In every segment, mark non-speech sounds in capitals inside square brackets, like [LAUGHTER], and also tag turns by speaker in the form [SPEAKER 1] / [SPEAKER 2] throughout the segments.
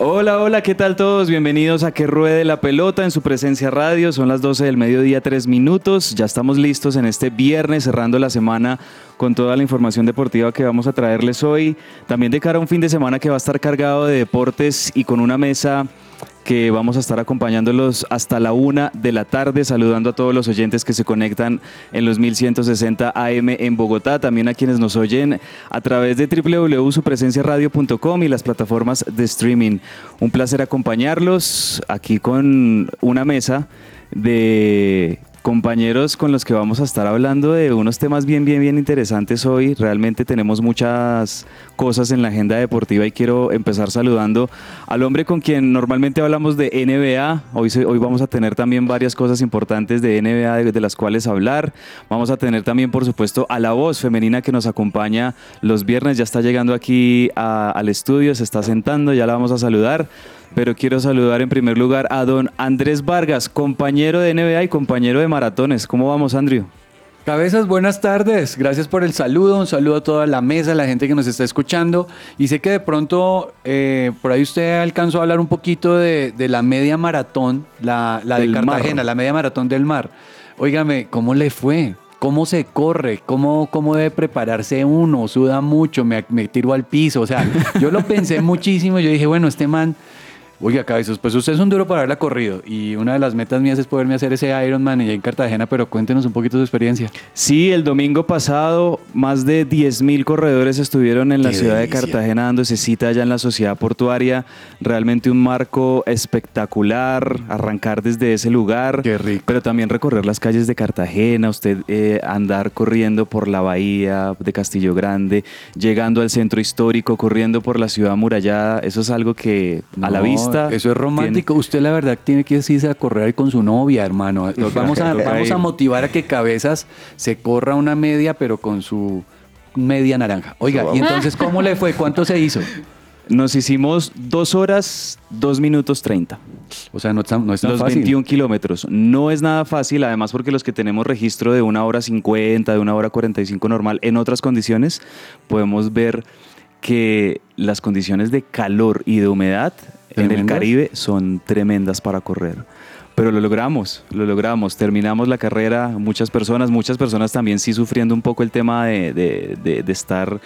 [SPEAKER 1] Hola, hola, ¿qué tal todos? Bienvenidos a Que Ruede la Pelota en su presencia radio. Son las 12 del mediodía, 3 minutos. Ya estamos listos en este viernes, cerrando la semana con toda la información deportiva que vamos a traerles hoy. También de cara a un fin de semana que va a estar cargado de deportes y con una mesa que vamos a estar acompañándolos hasta la una de la tarde, saludando a todos los oyentes que se conectan en los 1160 AM en Bogotá, también a quienes nos oyen a través de www.supresenciaradio.com y las plataformas de streaming. Un placer acompañarlos aquí con una mesa de compañeros con los que vamos a estar hablando de unos temas bien, bien, bien interesantes hoy. Realmente tenemos muchas cosas en la agenda deportiva y quiero empezar saludando al hombre con quien normalmente hablamos de NBA. Hoy, hoy vamos a tener también varias cosas importantes de NBA de, de las cuales hablar. Vamos a tener también, por supuesto, a la voz femenina que nos acompaña los viernes. Ya está llegando aquí a- al estudio, se está sentando, ya la vamos a saludar. Pero quiero saludar en primer lugar a don Andrés Vargas, compañero de NBA y compañero de maratones. ¿Cómo vamos, Andrew?
[SPEAKER 2] Cabezas, buenas tardes. Gracias por el saludo. Un saludo a toda la mesa, a la gente que nos está escuchando. Y sé que de pronto eh, por ahí usted alcanzó a hablar un poquito de, de la media maratón, la, la de
[SPEAKER 1] Del mar.
[SPEAKER 2] Cartagena, la media maratón del mar. Óigame, ¿cómo le fue? ¿Cómo se corre? ¿Cómo, cómo debe prepararse uno? Suda mucho, me, me tiro al piso. O sea, yo lo pensé [LAUGHS] muchísimo. Yo dije, bueno, este man Oiga, cabezos, pues usted es un duro para haberla corrido y una de las metas mías es poderme hacer ese Ironman allá en Cartagena, pero cuéntenos un poquito su experiencia.
[SPEAKER 1] Sí, el domingo pasado más de 10.000 corredores estuvieron en la
[SPEAKER 2] Qué
[SPEAKER 1] ciudad
[SPEAKER 2] delicia.
[SPEAKER 1] de Cartagena dándose cita allá en la sociedad portuaria. Realmente un marco espectacular, arrancar desde ese lugar.
[SPEAKER 2] Qué rico.
[SPEAKER 1] Pero también recorrer las calles de Cartagena, usted eh, andar corriendo por la bahía de Castillo Grande, llegando al centro histórico, corriendo por la ciudad amurallada. Eso es algo que a la
[SPEAKER 2] No, Eso es romántico. Usted la verdad tiene que irse a correr ahí con su novia, hermano. [LAUGHS] Nos vamos a, vamos a motivar a que Cabezas se corra una media, pero con su media naranja. Oiga, ¿y entonces cómo le fue? ¿Cuánto se hizo?
[SPEAKER 1] Nos hicimos dos horas, dos minutos treinta.
[SPEAKER 2] O sea, no, es tan- no es tan
[SPEAKER 1] los
[SPEAKER 2] fácil.
[SPEAKER 1] 21 kilómetros. No es nada fácil, además porque los que tenemos registro de una hora 50, de una hora 45 normal, en otras condiciones, podemos ver que las condiciones de calor y de humedad en el. Caribe son tremendas para correr. Pero lo logramos, lo logramos. Terminamos la carrera, muchas personas, muchas personas también sí sufriendo un poco el tema de, de- de- de estar,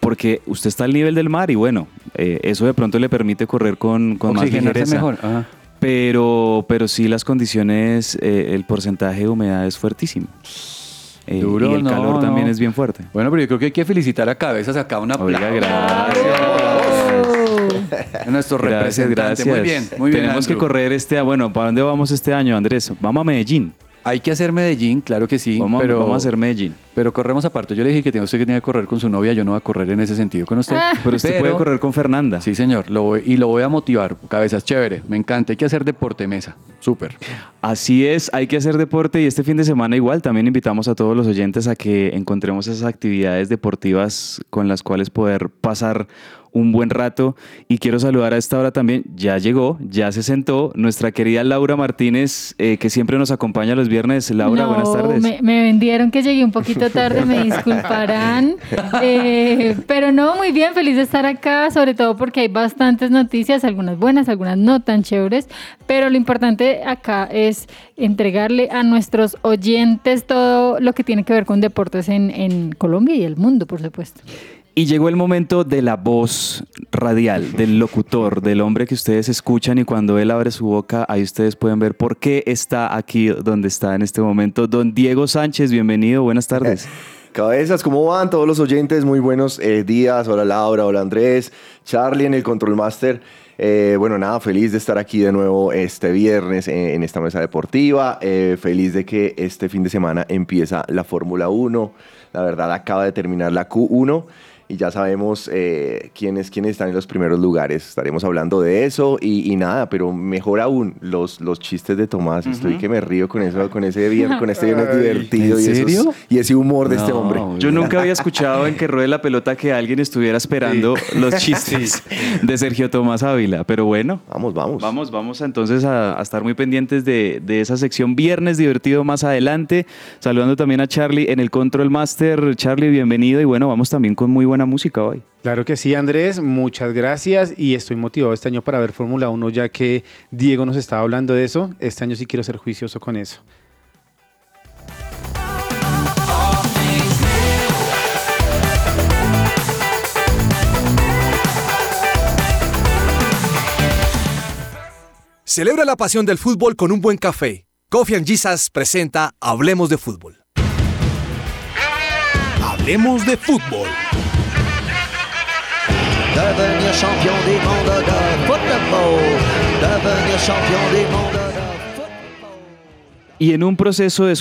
[SPEAKER 1] porque usted está al nivel del mar y bueno, eh, eso de pronto le permite correr con, con más ligereza.
[SPEAKER 2] mejor. Ajá.
[SPEAKER 1] Pero, pero sí las condiciones, eh, el porcentaje de humedad es fuertísimo. Eh,
[SPEAKER 2] Duro,
[SPEAKER 1] y el
[SPEAKER 2] no,
[SPEAKER 1] calor también es bien fuerte.
[SPEAKER 2] Bueno, pero yo creo que hay que felicitar a Cabezas acá. Una
[SPEAKER 1] Oiga,
[SPEAKER 2] Nuestro
[SPEAKER 1] Gracias,
[SPEAKER 2] representante.
[SPEAKER 1] gracias.
[SPEAKER 2] Muy bien, muy bien.
[SPEAKER 1] Tenemos que correr este, bueno, ¿para dónde vamos este año, Andrés? Vamos a Medellín.
[SPEAKER 2] Hay que hacer Medellín, claro que sí.
[SPEAKER 1] vamos,
[SPEAKER 2] pero,
[SPEAKER 1] vamos a hacer Medellín.
[SPEAKER 2] Pero corremos aparte. Yo le dije que tiene usted que tiene que correr con su novia. Yo no voy a correr en ese sentido con usted.
[SPEAKER 1] Pero usted puede correr con Fernanda.
[SPEAKER 2] Sí, señor. Lo voy- y lo voy a motivar. Cabezas, chévere. Me encanta. Hay que hacer deporte mesa. Súper.
[SPEAKER 1] Así es, hay que hacer deporte y este fin de semana igual también invitamos a todos los oyentes a que encontremos esas actividades deportivas con las cuales poder pasar un buen rato y quiero saludar a esta hora también, ya llegó, ya se sentó nuestra querida Laura Martínez eh, que siempre nos acompaña los viernes. Laura,
[SPEAKER 3] No,
[SPEAKER 1] buenas tardes.
[SPEAKER 3] Me, me vendieron que llegué un poquito [LAUGHS] tarde, me disculparán. Eh, pero no, muy bien, feliz de estar acá, sobre todo porque hay bastantes noticias, algunas buenas, algunas no tan chéveres. Pero lo importante acá es entregarle a nuestros oyentes todo lo que tiene que ver con deportes en, en Colombia y el mundo, por supuesto.
[SPEAKER 1] Y llegó el momento de la voz radial, del locutor, del hombre que ustedes escuchan y cuando él abre su boca, ahí ustedes pueden ver por qué está aquí donde está en este momento. Don Diego Sánchez, bienvenido, buenas tardes.
[SPEAKER 4] Cabezas, ¿cómo van todos los oyentes? Muy buenos eh, días. Hola Laura, hola Andrés, Charlie en el Control Master. Eh, bueno, nada, feliz de estar aquí de nuevo este viernes en, en esta mesa deportiva. Eh, feliz de que este fin de semana empieza la Fórmula 1. La verdad, acaba de terminar la Q1 y ya sabemos eh, quiénes, quiénes están en los primeros lugares. Estaremos hablando de eso y, y nada, pero mejor aún, los, los chistes de Tomás. Estoy que me río con eso, con ese viernes, con este viernes [LAUGHS] divertido
[SPEAKER 2] ¿en
[SPEAKER 4] y, esos-
[SPEAKER 2] serio?
[SPEAKER 4] y ese humor de este hombre.
[SPEAKER 1] Yo nunca había escuchado en que ruede la pelota que alguien estuviera esperando los chistes [LAUGHS] de Sergio Tomás Ávila, pero bueno.
[SPEAKER 4] Vamos, vamos.
[SPEAKER 1] Vamos, vamos entonces a, a estar muy pendientes de, de esa sección Viernes Divertido más adelante. Saludando también a Charlie en el Control Master. Charlie, bienvenido y bueno, vamos también con muy buena música hoy.
[SPEAKER 5] Claro que sí, Andrés, muchas gracias y estoy motivado este año para ver Fórmula 1 ya que Diego nos estaba hablando de eso. Este año sí quiero ser juicioso con eso.
[SPEAKER 6] Celebra la pasión del fútbol con un buen café. Coffee and Jesus presenta Hablemos de Fútbol. Hablemos de Fútbol.
[SPEAKER 7] Devenir champion du monde de football. Devenir champion du monde de.
[SPEAKER 1] Y en un proceso de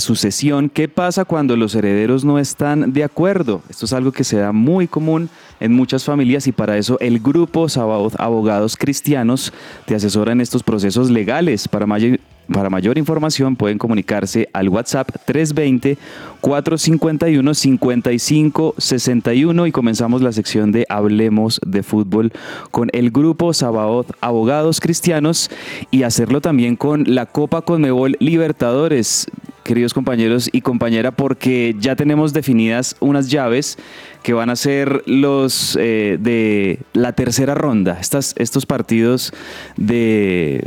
[SPEAKER 1] sucesión, ¿qué pasa cuando los herederos no están de acuerdo? Esto es algo que se da muy común en muchas familias y para eso el grupo Sabaoth Abogados Cristianos te asesora en estos procesos legales. Para mayor, para mayor información pueden comunicarse al WhatsApp 320-451-5561 y comenzamos la sección de Hablemos de Fútbol con el grupo Sabaoth Abogados Cristianos y hacerlo también con la Copa Conmebol Libertadores. Queridos compañeros y compañera, porque ya tenemos definidas unas llaves que van a ser los eh, de la tercera ronda. Estas, estos partidos de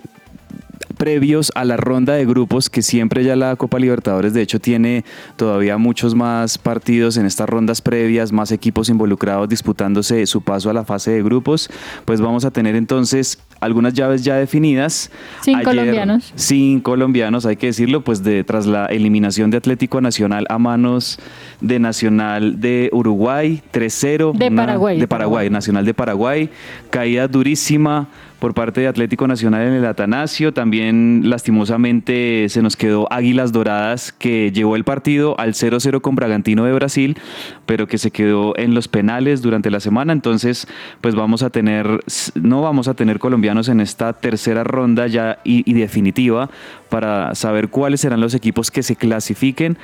[SPEAKER 1] previos a la ronda de grupos que siempre ya la Copa Libertadores de hecho tiene todavía muchos más partidos en estas rondas previas, más equipos involucrados disputándose su paso a la fase de grupos, pues vamos a tener entonces algunas llaves ya definidas.
[SPEAKER 3] Sin colombianos.
[SPEAKER 1] Sin colombianos, hay que decirlo, pues de tras la eliminación de Atlético Nacional a manos de Nacional de Uruguay, 3-0.
[SPEAKER 3] De
[SPEAKER 1] una-
[SPEAKER 3] Paraguay.
[SPEAKER 1] De Paraguay, Nacional de Paraguay, caída durísima por parte de Atlético Nacional en el Atanasio. También lastimosamente se nos quedó Águilas Doradas que llevó el partido al 0-0 con Bragantino de Brasil, pero que se quedó en los penales durante la semana. Entonces, pues vamos a tener, no vamos a tener colombianos en esta tercera ronda ya y, y definitiva para saber cuáles serán los equipos que se clasifiquen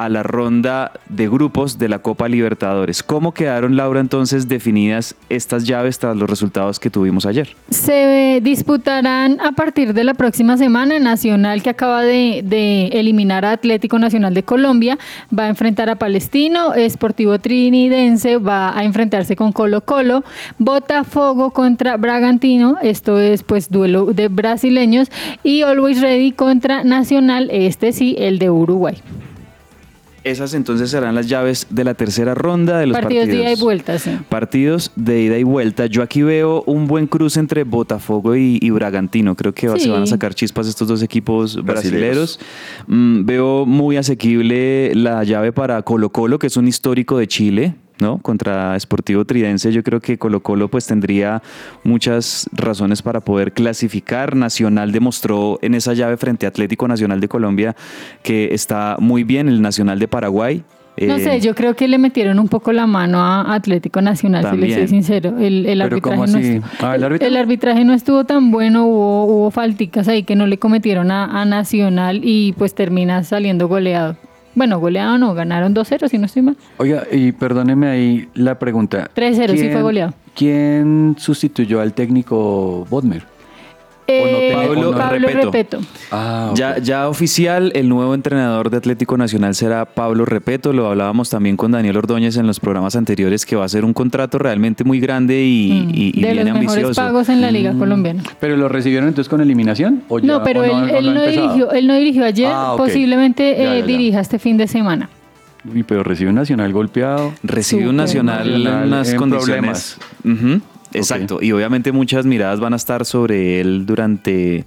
[SPEAKER 1] a la ronda de grupos de la Copa Libertadores. ¿Cómo quedaron, Laura, entonces definidas estas llaves tras los resultados que tuvimos ayer?
[SPEAKER 3] Se disputarán a partir de la próxima semana. Nacional, que acaba de, de eliminar a Atlético Nacional de Colombia, va a enfrentar a Palestino. Esportivo Trinidense va a enfrentarse con Colo Colo. Botafogo contra Bragantino. Esto es pues duelo de brasileños. Y Always Ready contra Nacional. Este sí, el de Uruguay.
[SPEAKER 1] Esas entonces serán las llaves de la tercera ronda de los
[SPEAKER 3] Partidos
[SPEAKER 1] partidos.
[SPEAKER 3] de ida y vuelta, sí.
[SPEAKER 1] Partidos de ida y vuelta. Yo aquí veo un buen cruce entre Botafogo y, y Bragantino. Creo que
[SPEAKER 3] Sí.
[SPEAKER 1] se van a sacar chispas estos dos equipos
[SPEAKER 4] brasileros.
[SPEAKER 1] Mm, veo muy asequible la llave para Colo Colo, que es un histórico de Chile. ¿No? Contra Sportivo Tridense, yo creo que Colo Colo pues tendría muchas razones para poder clasificar. Nacional demostró en esa llave frente a Atlético Nacional de Colombia que está muy bien, el Nacional de Paraguay.
[SPEAKER 3] No
[SPEAKER 1] eh,
[SPEAKER 3] sé, yo creo que le metieron un poco la mano a Atlético Nacional, si le
[SPEAKER 1] También.
[SPEAKER 3] soy sincero. El, el arbitraje
[SPEAKER 2] ¿cómo
[SPEAKER 3] no
[SPEAKER 2] así?
[SPEAKER 3] est-
[SPEAKER 2] Ah, ¿el árbitro?
[SPEAKER 3] el arbitraje no estuvo tan bueno, hubo, hubo falticas ahí que no le cometieron a, a Nacional y pues termina saliendo goleado. Bueno, goleado no, ganaron 2-0 si no estoy mal.
[SPEAKER 2] Oiga, y perdóneme ahí la pregunta.
[SPEAKER 3] 3-0, sí
[SPEAKER 2] ¿Quién-
[SPEAKER 3] fue goleado.
[SPEAKER 2] ¿Quién sustituyó al técnico Bodmer?
[SPEAKER 3] Eh,
[SPEAKER 1] Pablo
[SPEAKER 3] Pablo
[SPEAKER 1] Repeto.
[SPEAKER 3] Repeto.
[SPEAKER 2] Ah.
[SPEAKER 1] Ya, ya oficial, el nuevo entrenador de Atlético Nacional será Pablo Repeto. Lo hablábamos también con Daniel Ordóñez en los programas anteriores, que va a ser un contrato realmente muy grande y,
[SPEAKER 3] Mm,
[SPEAKER 1] y- y
[SPEAKER 3] de
[SPEAKER 1] bien
[SPEAKER 3] los mejores
[SPEAKER 1] ambicioso.
[SPEAKER 3] pagos en la Liga Colombiana.
[SPEAKER 2] ¿Pero lo recibieron entonces con eliminación? ¿O ya-
[SPEAKER 3] No, pero
[SPEAKER 2] o
[SPEAKER 3] él,
[SPEAKER 2] o
[SPEAKER 3] no dirigió, él no dirigió ayer,
[SPEAKER 2] Ah,
[SPEAKER 3] posiblemente
[SPEAKER 2] Ya,
[SPEAKER 3] eh,
[SPEAKER 2] ya, ya.
[SPEAKER 3] dirija este fin de semana.
[SPEAKER 2] Uy, pero recibe un Nacional golpeado.
[SPEAKER 1] Recibe un. Nacional en
[SPEAKER 2] Nacional
[SPEAKER 1] unas
[SPEAKER 2] en
[SPEAKER 1] condiciones. Ujú, Exacto. Y obviamente muchas miradas van a estar sobre él durante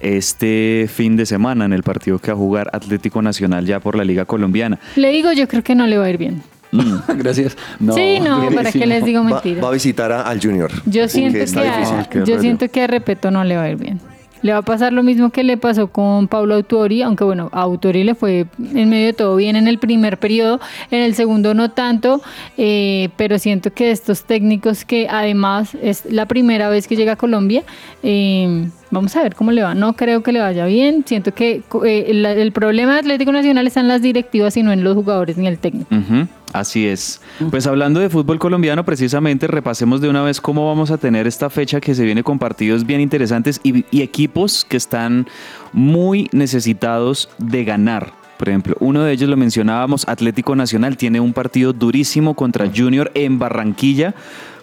[SPEAKER 1] este fin de semana en el partido que va a jugar Atlético Nacional ya por la Liga Colombiana.
[SPEAKER 3] Le digo, yo creo que no le va a ir bien. [LAUGHS]
[SPEAKER 2] Gracias. No,
[SPEAKER 3] sí, no, [LAUGHS] ¿para
[SPEAKER 2] sí,
[SPEAKER 3] qué les digo mentiras?
[SPEAKER 4] va a visitar a- al Junior.
[SPEAKER 3] Yo siento que, a,
[SPEAKER 4] que
[SPEAKER 3] yo siento que a Repeto no le va a ir bien. Le va a pasar lo mismo que le pasó con Paulo Autori, aunque bueno, a Autori le fue en medio de todo bien en el primer periodo, en el segundo no tanto, eh, pero siento que estos técnicos que además es la primera vez que llega a Colombia, eh, vamos a ver cómo le va. No creo que le vaya bien, siento que eh, el, problema de Atlético Nacional está en las directivas y no en los jugadores ni el técnico.
[SPEAKER 1] Ujú, Así es. Pues hablando de fútbol colombiano, precisamente repasemos de una vez cómo vamos a tener esta fecha que se viene con partidos bien interesantes y, y equipos que están muy necesitados de ganar. Por ejemplo, uno de ellos lo mencionábamos, Atlético Nacional tiene un partido durísimo contra Junior en Barranquilla.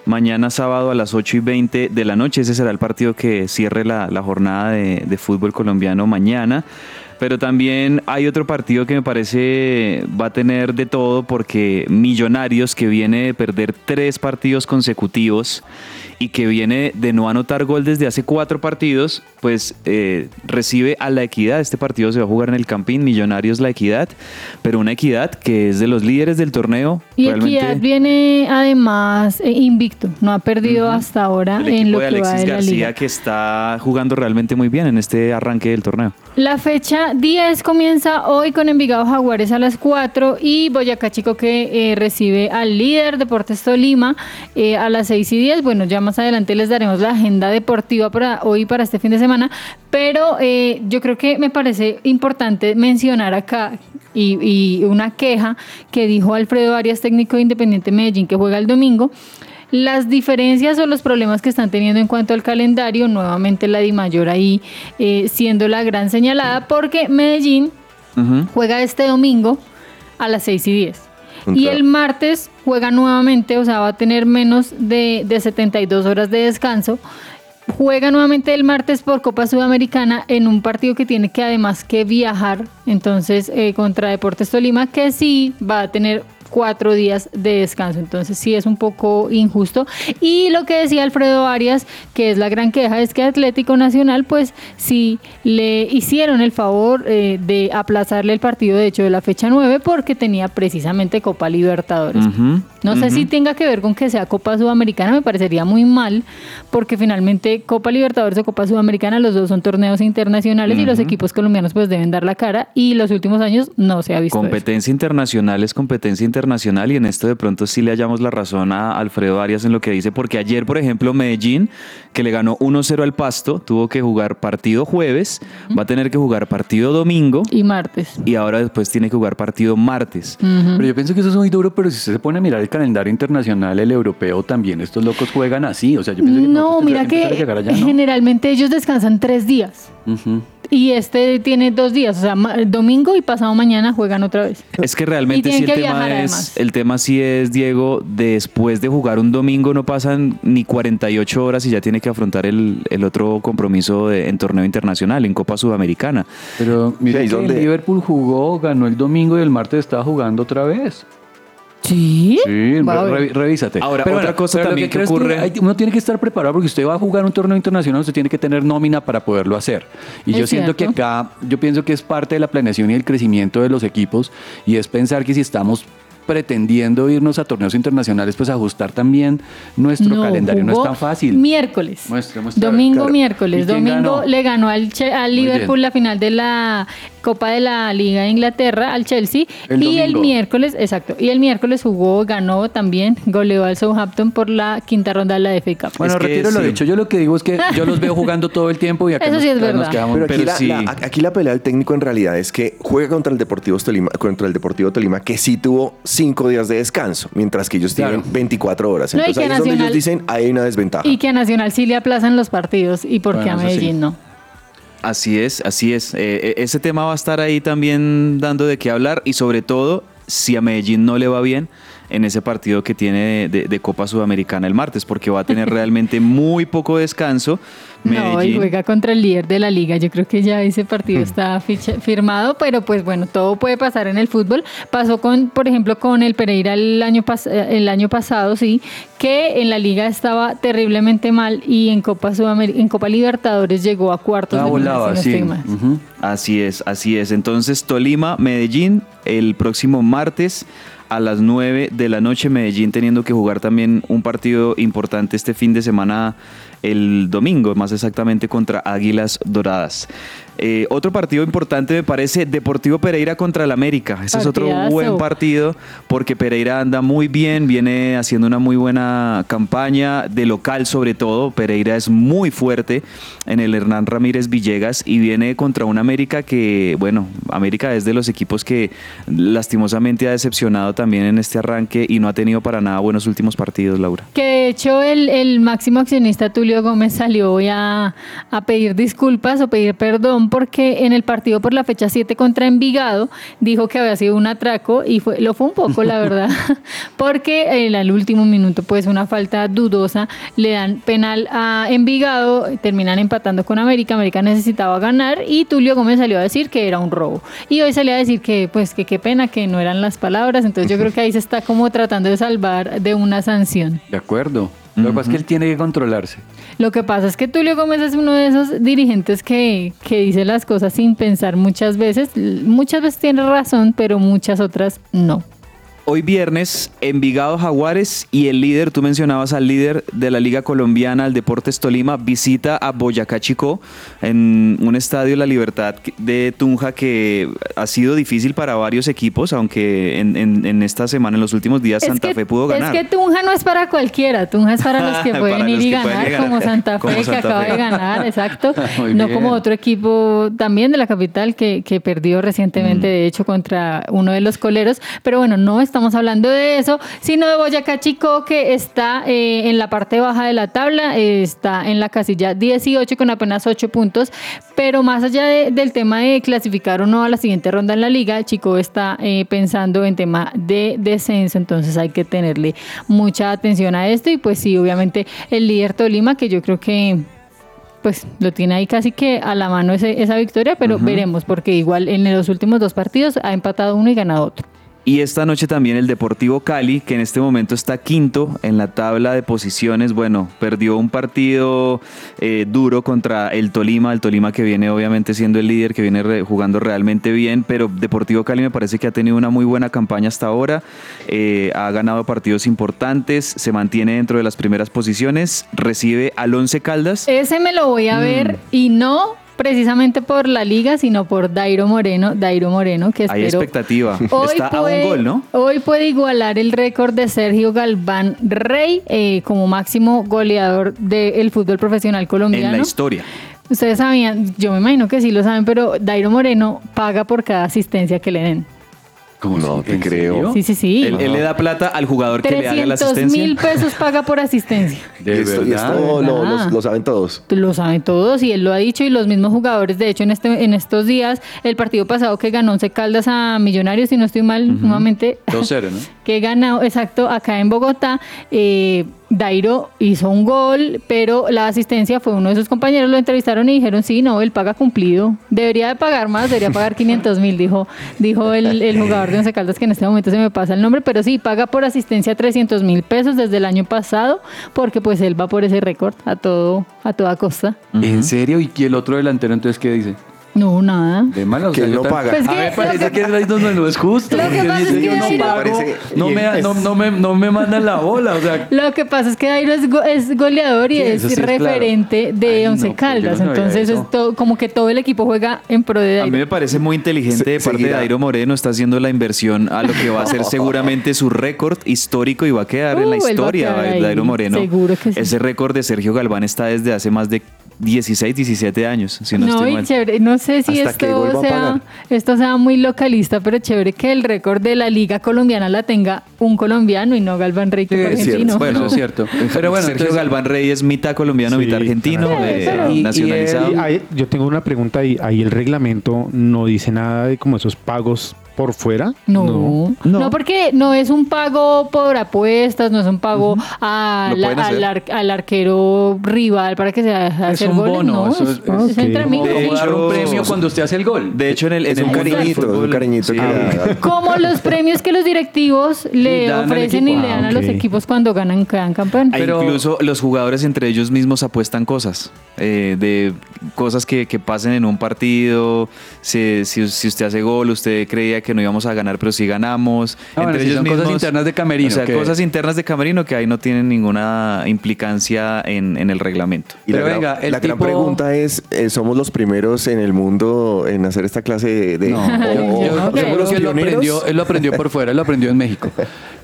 [SPEAKER 1] Mañana sábado a las 8 y 20 de la noche. Ese será el partido que cierre la, la jornada de, de fútbol colombiano mañana. Pero también hay otro partido que me parece va a tener de todo porque Millonarios que viene de perder tres partidos consecutivos y que viene de no anotar gol desde hace cuatro partidos, pues eh, recibe a la equidad. Este partido se va a jugar en el Campín, Millonarios la equidad, pero una equidad que es de los líderes del torneo.
[SPEAKER 3] Y
[SPEAKER 1] realmente-
[SPEAKER 3] Equidad viene además eh, invicto, no ha perdido hasta ahora
[SPEAKER 1] el
[SPEAKER 3] en
[SPEAKER 1] equipo
[SPEAKER 3] lo
[SPEAKER 1] de
[SPEAKER 3] que va
[SPEAKER 1] Alexis
[SPEAKER 3] de la
[SPEAKER 1] García
[SPEAKER 3] liga.
[SPEAKER 1] que está jugando realmente muy bien en este arranque del torneo.
[SPEAKER 3] La fecha 10 comienza hoy con Envigado Jaguares a las 4 y Boyacá Chico que eh, recibe al líder Deportes Tolima eh, a las 6 y 10. Bueno, ya más adelante les daremos la agenda deportiva para hoy para este fin de semana, pero eh, yo creo que me parece importante mencionar acá y, y una queja que dijo Alfredo Arias, técnico de Independiente Medellín que juega el domingo. Las diferencias o los problemas que están teniendo en cuanto al calendario, nuevamente la Di Mayor ahí eh, siendo la gran señalada, porque Medellín juega este domingo a las 6 y 10. Y el martes juega nuevamente, o sea, va a tener menos de, de 72 horas de descanso. Juega nuevamente el martes por Copa Sudamericana en un partido que tiene que además que viajar, entonces eh, contra Deportes Tolima, que sí va a tener cuatro días de descanso. Entonces sí es un poco injusto. Y lo que decía Alfredo Arias, que es la gran queja, es que Atlético Nacional, pues sí le hicieron el favor eh, de aplazarle el partido, de hecho, de la fecha 9, porque tenía precisamente Copa Libertadores. No sé si tenga que ver con que sea Copa Sudamericana, me parecería muy mal, porque finalmente Copa Libertadores o Copa Sudamericana, los dos son torneos internacionales y los equipos colombianos pues deben dar la cara y los últimos años no se ha visto eso.
[SPEAKER 1] Competencia internacional es competencia internacional y en esto de pronto sí le hallamos la razón a Alfredo Arias en lo que dice, porque ayer, por ejemplo, Medellín, que le ganó 1-0 al Pasto, tuvo que jugar partido jueves, va a tener que jugar partido domingo
[SPEAKER 3] Y martes.
[SPEAKER 1] y ahora después tiene que jugar partido martes.
[SPEAKER 2] Pero yo pienso que eso es muy duro, pero si usted se pone a mirar el calendario internacional, el europeo también, estos locos juegan así. O sea, yo pienso que
[SPEAKER 3] No, mira que
[SPEAKER 2] allá, ¿no?
[SPEAKER 3] generalmente ellos descansan tres días y este tiene dos días, o sea, ma- domingo y pasado mañana juegan otra vez.
[SPEAKER 1] Es que realmente sí el
[SPEAKER 3] que
[SPEAKER 1] tema es, el tema sí es, Diego, después de jugar un domingo no pasan ni 48 horas y ya tiene que afrontar el, el otro compromiso de- en torneo internacional, en Copa Sudamericana.
[SPEAKER 2] Pero mira
[SPEAKER 4] Sí,
[SPEAKER 2] Liverpool jugó, ganó el domingo y el martes estaba jugando otra vez.
[SPEAKER 3] Sí.
[SPEAKER 2] Sí, re- revísate.
[SPEAKER 1] Ahora,
[SPEAKER 2] Pero
[SPEAKER 1] otra cosa
[SPEAKER 2] pero
[SPEAKER 1] también que ocurre-
[SPEAKER 2] hay- uno tiene que estar preparado porque usted va a jugar un torneo internacional, usted tiene que tener nómina para poderlo hacer. Y
[SPEAKER 3] Es
[SPEAKER 2] yo siento
[SPEAKER 3] cierto.
[SPEAKER 2] que acá, yo pienso que es parte de la planeación y el crecimiento de los equipos y es pensar que si estamos pretendiendo irnos a torneos internacionales, pues ajustar también nuestro
[SPEAKER 3] No,
[SPEAKER 2] calendario no es tan fácil.
[SPEAKER 3] Miércoles.
[SPEAKER 2] Muestra, muestra,
[SPEAKER 3] Domingo,
[SPEAKER 2] claro.
[SPEAKER 3] miércoles.
[SPEAKER 2] ¿Y quién
[SPEAKER 3] Domingo
[SPEAKER 2] ganó?
[SPEAKER 3] le ganó al, Che- al Liverpool la final de la Copa de la Liga de Inglaterra, al Chelsea.
[SPEAKER 2] El
[SPEAKER 3] y el miércoles, exacto. Y el miércoles jugó, ganó también, goleó al Southampton por la quinta ronda de la FA Cup.
[SPEAKER 2] Bueno,
[SPEAKER 1] Es que
[SPEAKER 2] retiro lo
[SPEAKER 1] sí.
[SPEAKER 2] dicho. Yo lo que digo es que yo los veo jugando todo el tiempo y acá
[SPEAKER 3] Eso
[SPEAKER 2] nos,
[SPEAKER 3] sí es
[SPEAKER 2] nos
[SPEAKER 3] verdad.
[SPEAKER 2] quedamos.
[SPEAKER 4] Pero aquí,
[SPEAKER 1] Pero
[SPEAKER 4] la,
[SPEAKER 1] sí.
[SPEAKER 4] la- aquí la pelea del técnico en realidad es que juega contra el Deportivo Tolima, contra el Deportivo Tolima, que sí tuvo cinco días de descanso, mientras que ellos
[SPEAKER 2] Claro.
[SPEAKER 4] tienen 24 horas.
[SPEAKER 3] No,
[SPEAKER 4] Entonces
[SPEAKER 3] que
[SPEAKER 4] ahí es donde
[SPEAKER 3] Nacional-
[SPEAKER 4] ellos dicen, hay una desventaja.
[SPEAKER 3] Y que a Nacional sí le aplazan los partidos y porque
[SPEAKER 2] Bueno,
[SPEAKER 3] a. Medellín no.
[SPEAKER 1] Así es, así es. Eh, eh, ese tema va a estar ahí también dando de qué hablar y sobre todo si a Medellín no le va bien en ese partido que tiene de, de- de Copa Sudamericana el martes, porque va a tener [LAUGHS] realmente muy poco descanso.
[SPEAKER 3] No, y
[SPEAKER 1] Medellín.
[SPEAKER 3] juega contra el líder de la liga. Yo creo que ya ese partido está ficha- firmado, pero pues bueno, todo puede pasar en el fútbol. Pasó con, por ejemplo, con el Pereira el año, pas- eh, el año pasado, sí, que en la liga estaba terriblemente mal y en Copa Sudamer- en Copa Libertadores llegó a cuartos
[SPEAKER 2] Ah,
[SPEAKER 3] de final,
[SPEAKER 2] volaba, sí.
[SPEAKER 1] Así es, así es. Entonces, Tolima, Medellín, el próximo martes a las 9 de la noche. Medellín teniendo que jugar también un partido importante este fin de semana, el domingo, más exactamente contra Águilas Doradas. Eh, otro partido importante me parece Deportivo Pereira contra el América. Ese es otro buen partido porque Pereira anda muy bien, viene haciendo una muy buena campaña de local sobre todo. Pereira es muy fuerte en el Hernán Ramírez Villegas y viene contra un América que, bueno, América es de los equipos que lastimosamente ha decepcionado también en este arranque y no ha tenido para nada buenos últimos partidos, Laura.
[SPEAKER 3] Que de hecho el, el máximo accionista Tulio Gómez salió hoy a, a pedir disculpas o pedir perdón porque en el partido por la fecha 7 contra Envigado dijo que había sido un atraco y fue, lo fue un poco, la verdad, [LAUGHS] porque en el último minuto pues una falta dudosa le dan penal a Envigado, terminan empatando con América, América necesitaba ganar y Tulio Gómez salió a decir que era un robo. Y hoy salió a decir que pues que qué pena que no eran las palabras, entonces yo creo que ahí se está como tratando de salvar de una sanción.
[SPEAKER 2] De acuerdo. Lo que pasa es que él tiene que controlarse.
[SPEAKER 3] Lo que pasa es que Tulio Gómez es uno de esos dirigentes que, que dice las cosas sin pensar muchas veces. Muchas veces tiene razón, pero muchas otras no.
[SPEAKER 1] Hoy viernes, Envigado Jaguares y el líder, tú mencionabas al líder de la Liga Colombiana, el Deportes Tolima, visita a Boyacá Chico en un estadio La Libertad de Tunja que ha sido difícil para varios equipos, aunque en, en- en esta semana, en los últimos días, Santa
[SPEAKER 3] es que,
[SPEAKER 1] Fe pudo ganar.
[SPEAKER 3] Es que Tunja no es para cualquiera, Tunja es para los que [LAUGHS] pueden ir y ganar,
[SPEAKER 1] ganar.
[SPEAKER 3] como Santa Fe
[SPEAKER 1] Como
[SPEAKER 3] que
[SPEAKER 1] Santa
[SPEAKER 3] acaba
[SPEAKER 1] Fe.
[SPEAKER 3] de ganar, [LAUGHS] exacto.
[SPEAKER 2] Muy
[SPEAKER 3] no
[SPEAKER 2] bien.
[SPEAKER 3] como otro equipo también de la capital que, que perdió recientemente,
[SPEAKER 1] Mm.
[SPEAKER 3] de hecho, contra uno de los coleros. Pero bueno, no estamos hablando de eso, sino de Boyacá Chico, que está eh, en la parte baja de la tabla, eh, está en la casilla 18 con apenas 8 puntos. Pero más allá de- del tema de clasificar o no a la siguiente ronda en la liga, Chico está eh, pensando en tema de descenso, entonces hay que tenerle mucha atención a esto. Y pues sí, obviamente el líder Tolima, que yo creo que pues lo tiene ahí casi que a la mano ese- esa victoria, pero veremos, porque igual en los últimos dos partidos ha empatado uno y ganado otro.
[SPEAKER 1] Y esta noche también el Deportivo Cali, que en este momento está quinto en la tabla de posiciones. Bueno, perdió un partido eh, duro contra el Tolima, el Tolima que viene obviamente siendo el líder, que viene re- jugando realmente bien, pero Deportivo Cali me parece que ha tenido una muy buena campaña hasta ahora. Eh, ha ganado partidos importantes, se mantiene dentro de las primeras posiciones, recibe al Once Caldas.
[SPEAKER 3] Ese me lo voy a
[SPEAKER 1] Mm.
[SPEAKER 3] ver y no precisamente por la liga, sino por Dairo Moreno, Dairo Moreno, que
[SPEAKER 1] Hay
[SPEAKER 3] espero
[SPEAKER 1] expectativa. [LAUGHS]
[SPEAKER 3] Hoy
[SPEAKER 1] Está a
[SPEAKER 3] puede,
[SPEAKER 1] un gol, ¿no?
[SPEAKER 3] Hoy puede igualar el récord de Sergio Galván Rey eh, como máximo goleador del fútbol profesional colombiano.
[SPEAKER 1] En la historia.
[SPEAKER 3] Ustedes sabían, yo me imagino que sí lo saben, pero Dairo Moreno paga por cada asistencia que le den.
[SPEAKER 2] ¿Cómo
[SPEAKER 4] No te
[SPEAKER 2] ¿En
[SPEAKER 4] creo.
[SPEAKER 2] serio?
[SPEAKER 3] Sí, sí, sí.
[SPEAKER 1] Él, él le da plata al jugador que le haga la
[SPEAKER 3] 300
[SPEAKER 1] asistencia.
[SPEAKER 3] mil pesos paga por asistencia. [LAUGHS]
[SPEAKER 2] ¿De
[SPEAKER 4] y esto, y
[SPEAKER 2] verdad?
[SPEAKER 4] esto lo,
[SPEAKER 3] ¿Verdad?
[SPEAKER 4] lo- lo saben todos.
[SPEAKER 3] Lo saben todos y él lo ha dicho y los mismos jugadores. De hecho, en este en estos días, el partido pasado que ganó Once Caldas a Millonarios, si no estoy mal, nuevamente
[SPEAKER 2] 2-0, ¿no? [LAUGHS]
[SPEAKER 3] que ganó, exacto, acá en Bogotá. eh, Dairo hizo un gol, pero la asistencia fue uno de sus compañeros, lo entrevistaron y dijeron, sí, no, él paga cumplido. Debería de pagar más, debería pagar 500 mil, dijo, dijo el, el jugador de Once Caldas, que en este momento se me pasa el nombre, pero sí, paga por asistencia 300 mil pesos desde el año pasado, porque pues él va por ese récord a todo, a toda costa.
[SPEAKER 2] ¿En serio? ¿Y el otro delantero entonces qué dice?
[SPEAKER 3] No, nada.
[SPEAKER 2] De malo.
[SPEAKER 4] Que no paga.
[SPEAKER 3] Pues
[SPEAKER 2] a
[SPEAKER 3] que
[SPEAKER 2] mí me parece
[SPEAKER 3] que-
[SPEAKER 2] que es ahí donde no es justo.
[SPEAKER 3] Lo que
[SPEAKER 2] porque
[SPEAKER 3] pasa
[SPEAKER 2] dice,
[SPEAKER 3] es que
[SPEAKER 2] yo no
[SPEAKER 3] Dairo-
[SPEAKER 2] pago, no me, no, no me, no me mandan la bola. O sea, [LAUGHS]
[SPEAKER 3] Lo que pasa es que Dairo es, go- es goleador y
[SPEAKER 2] Sí,
[SPEAKER 3] es
[SPEAKER 2] claro.
[SPEAKER 3] referente de
[SPEAKER 2] Ay, no,
[SPEAKER 3] Once Caldas.
[SPEAKER 2] no
[SPEAKER 3] Entonces, es todo, como que todo el equipo juega en pro de
[SPEAKER 1] A mí
[SPEAKER 3] Dairo.
[SPEAKER 1] me parece muy inteligente
[SPEAKER 4] Se-
[SPEAKER 1] de parte de. Dairo Moreno, está haciendo la inversión a lo que va a ser [LAUGHS] seguramente su récord histórico y va a quedar en la
[SPEAKER 3] Uh,
[SPEAKER 1] historia Dairo Moreno.
[SPEAKER 3] seguro que sí.
[SPEAKER 1] Ese récord de Sergio Galván está desde hace más de 16, 17 años, si no,
[SPEAKER 3] No,
[SPEAKER 1] estoy mal.
[SPEAKER 3] chévere, no sé si
[SPEAKER 4] ¿Hasta qué gol
[SPEAKER 3] esto
[SPEAKER 4] va a
[SPEAKER 3] sea,
[SPEAKER 4] pagar?
[SPEAKER 3] esto sea muy localista, pero chévere que el récord de la liga colombiana la tenga un colombiano y no Galván Rey, que
[SPEAKER 2] Sí, es cierto.
[SPEAKER 3] argentino.
[SPEAKER 2] Bueno, eso es [LAUGHS] cierto. Pero bueno,
[SPEAKER 1] Sergio
[SPEAKER 2] entonces-
[SPEAKER 1] Galván Rey es mitad colombiano,
[SPEAKER 5] Sí,
[SPEAKER 1] mitad argentino,
[SPEAKER 5] claro.
[SPEAKER 1] eh,
[SPEAKER 3] pero-
[SPEAKER 2] Y- y
[SPEAKER 1] nacionalizado.
[SPEAKER 5] Y yo tengo una pregunta ahí. Ahí el reglamento no dice nada de como esos pagos por fuera.
[SPEAKER 3] No, no, porque no es un pago por apuestas, no es un pago a la- al,
[SPEAKER 1] hacer.
[SPEAKER 3] ar- al arquero rival para que se haga
[SPEAKER 2] Es
[SPEAKER 3] hacer
[SPEAKER 2] un
[SPEAKER 3] goles,
[SPEAKER 2] bono,
[SPEAKER 3] no,
[SPEAKER 2] eso
[SPEAKER 3] es,
[SPEAKER 2] es-
[SPEAKER 3] entre amigos.
[SPEAKER 1] De
[SPEAKER 2] dar un
[SPEAKER 1] hecho-
[SPEAKER 2] premio cuando usted hace el gol.
[SPEAKER 1] De hecho, en el, en
[SPEAKER 4] Es
[SPEAKER 1] el
[SPEAKER 4] un cariñito, un cariñito
[SPEAKER 1] sí.
[SPEAKER 4] que da.
[SPEAKER 3] Como los premios que los directivos le ofrecen y le dan
[SPEAKER 5] Ah,
[SPEAKER 3] a los equipos cuando ganan, quedan campeón.
[SPEAKER 1] Ah,
[SPEAKER 2] Pero-
[SPEAKER 1] Incluso los jugadores entre ellos mismos apuestan cosas. eh, de cosas que, que pasen en un partido, si, si- si usted hace gol, usted creía que no íbamos a ganar, pero sí ganamos.
[SPEAKER 2] Ah, bueno, sí, son cosas internas de camerino,
[SPEAKER 1] O sea,
[SPEAKER 2] que-
[SPEAKER 1] cosas internas de camerino que ahí no tienen ninguna implicancia en, en el reglamento.
[SPEAKER 4] Y
[SPEAKER 2] Pero
[SPEAKER 4] la, gran-
[SPEAKER 2] venga, el
[SPEAKER 4] la gran
[SPEAKER 2] tipo-
[SPEAKER 4] pregunta es, eh, ¿somos los primeros en el mundo en hacer esta clase de... de-
[SPEAKER 2] No, [LAUGHS] yo, yo
[SPEAKER 4] somos
[SPEAKER 2] creo
[SPEAKER 4] los
[SPEAKER 2] que él lo,
[SPEAKER 4] pioneros?
[SPEAKER 2] aprendió, él lo aprendió por fuera, él lo aprendió en México. [LAUGHS]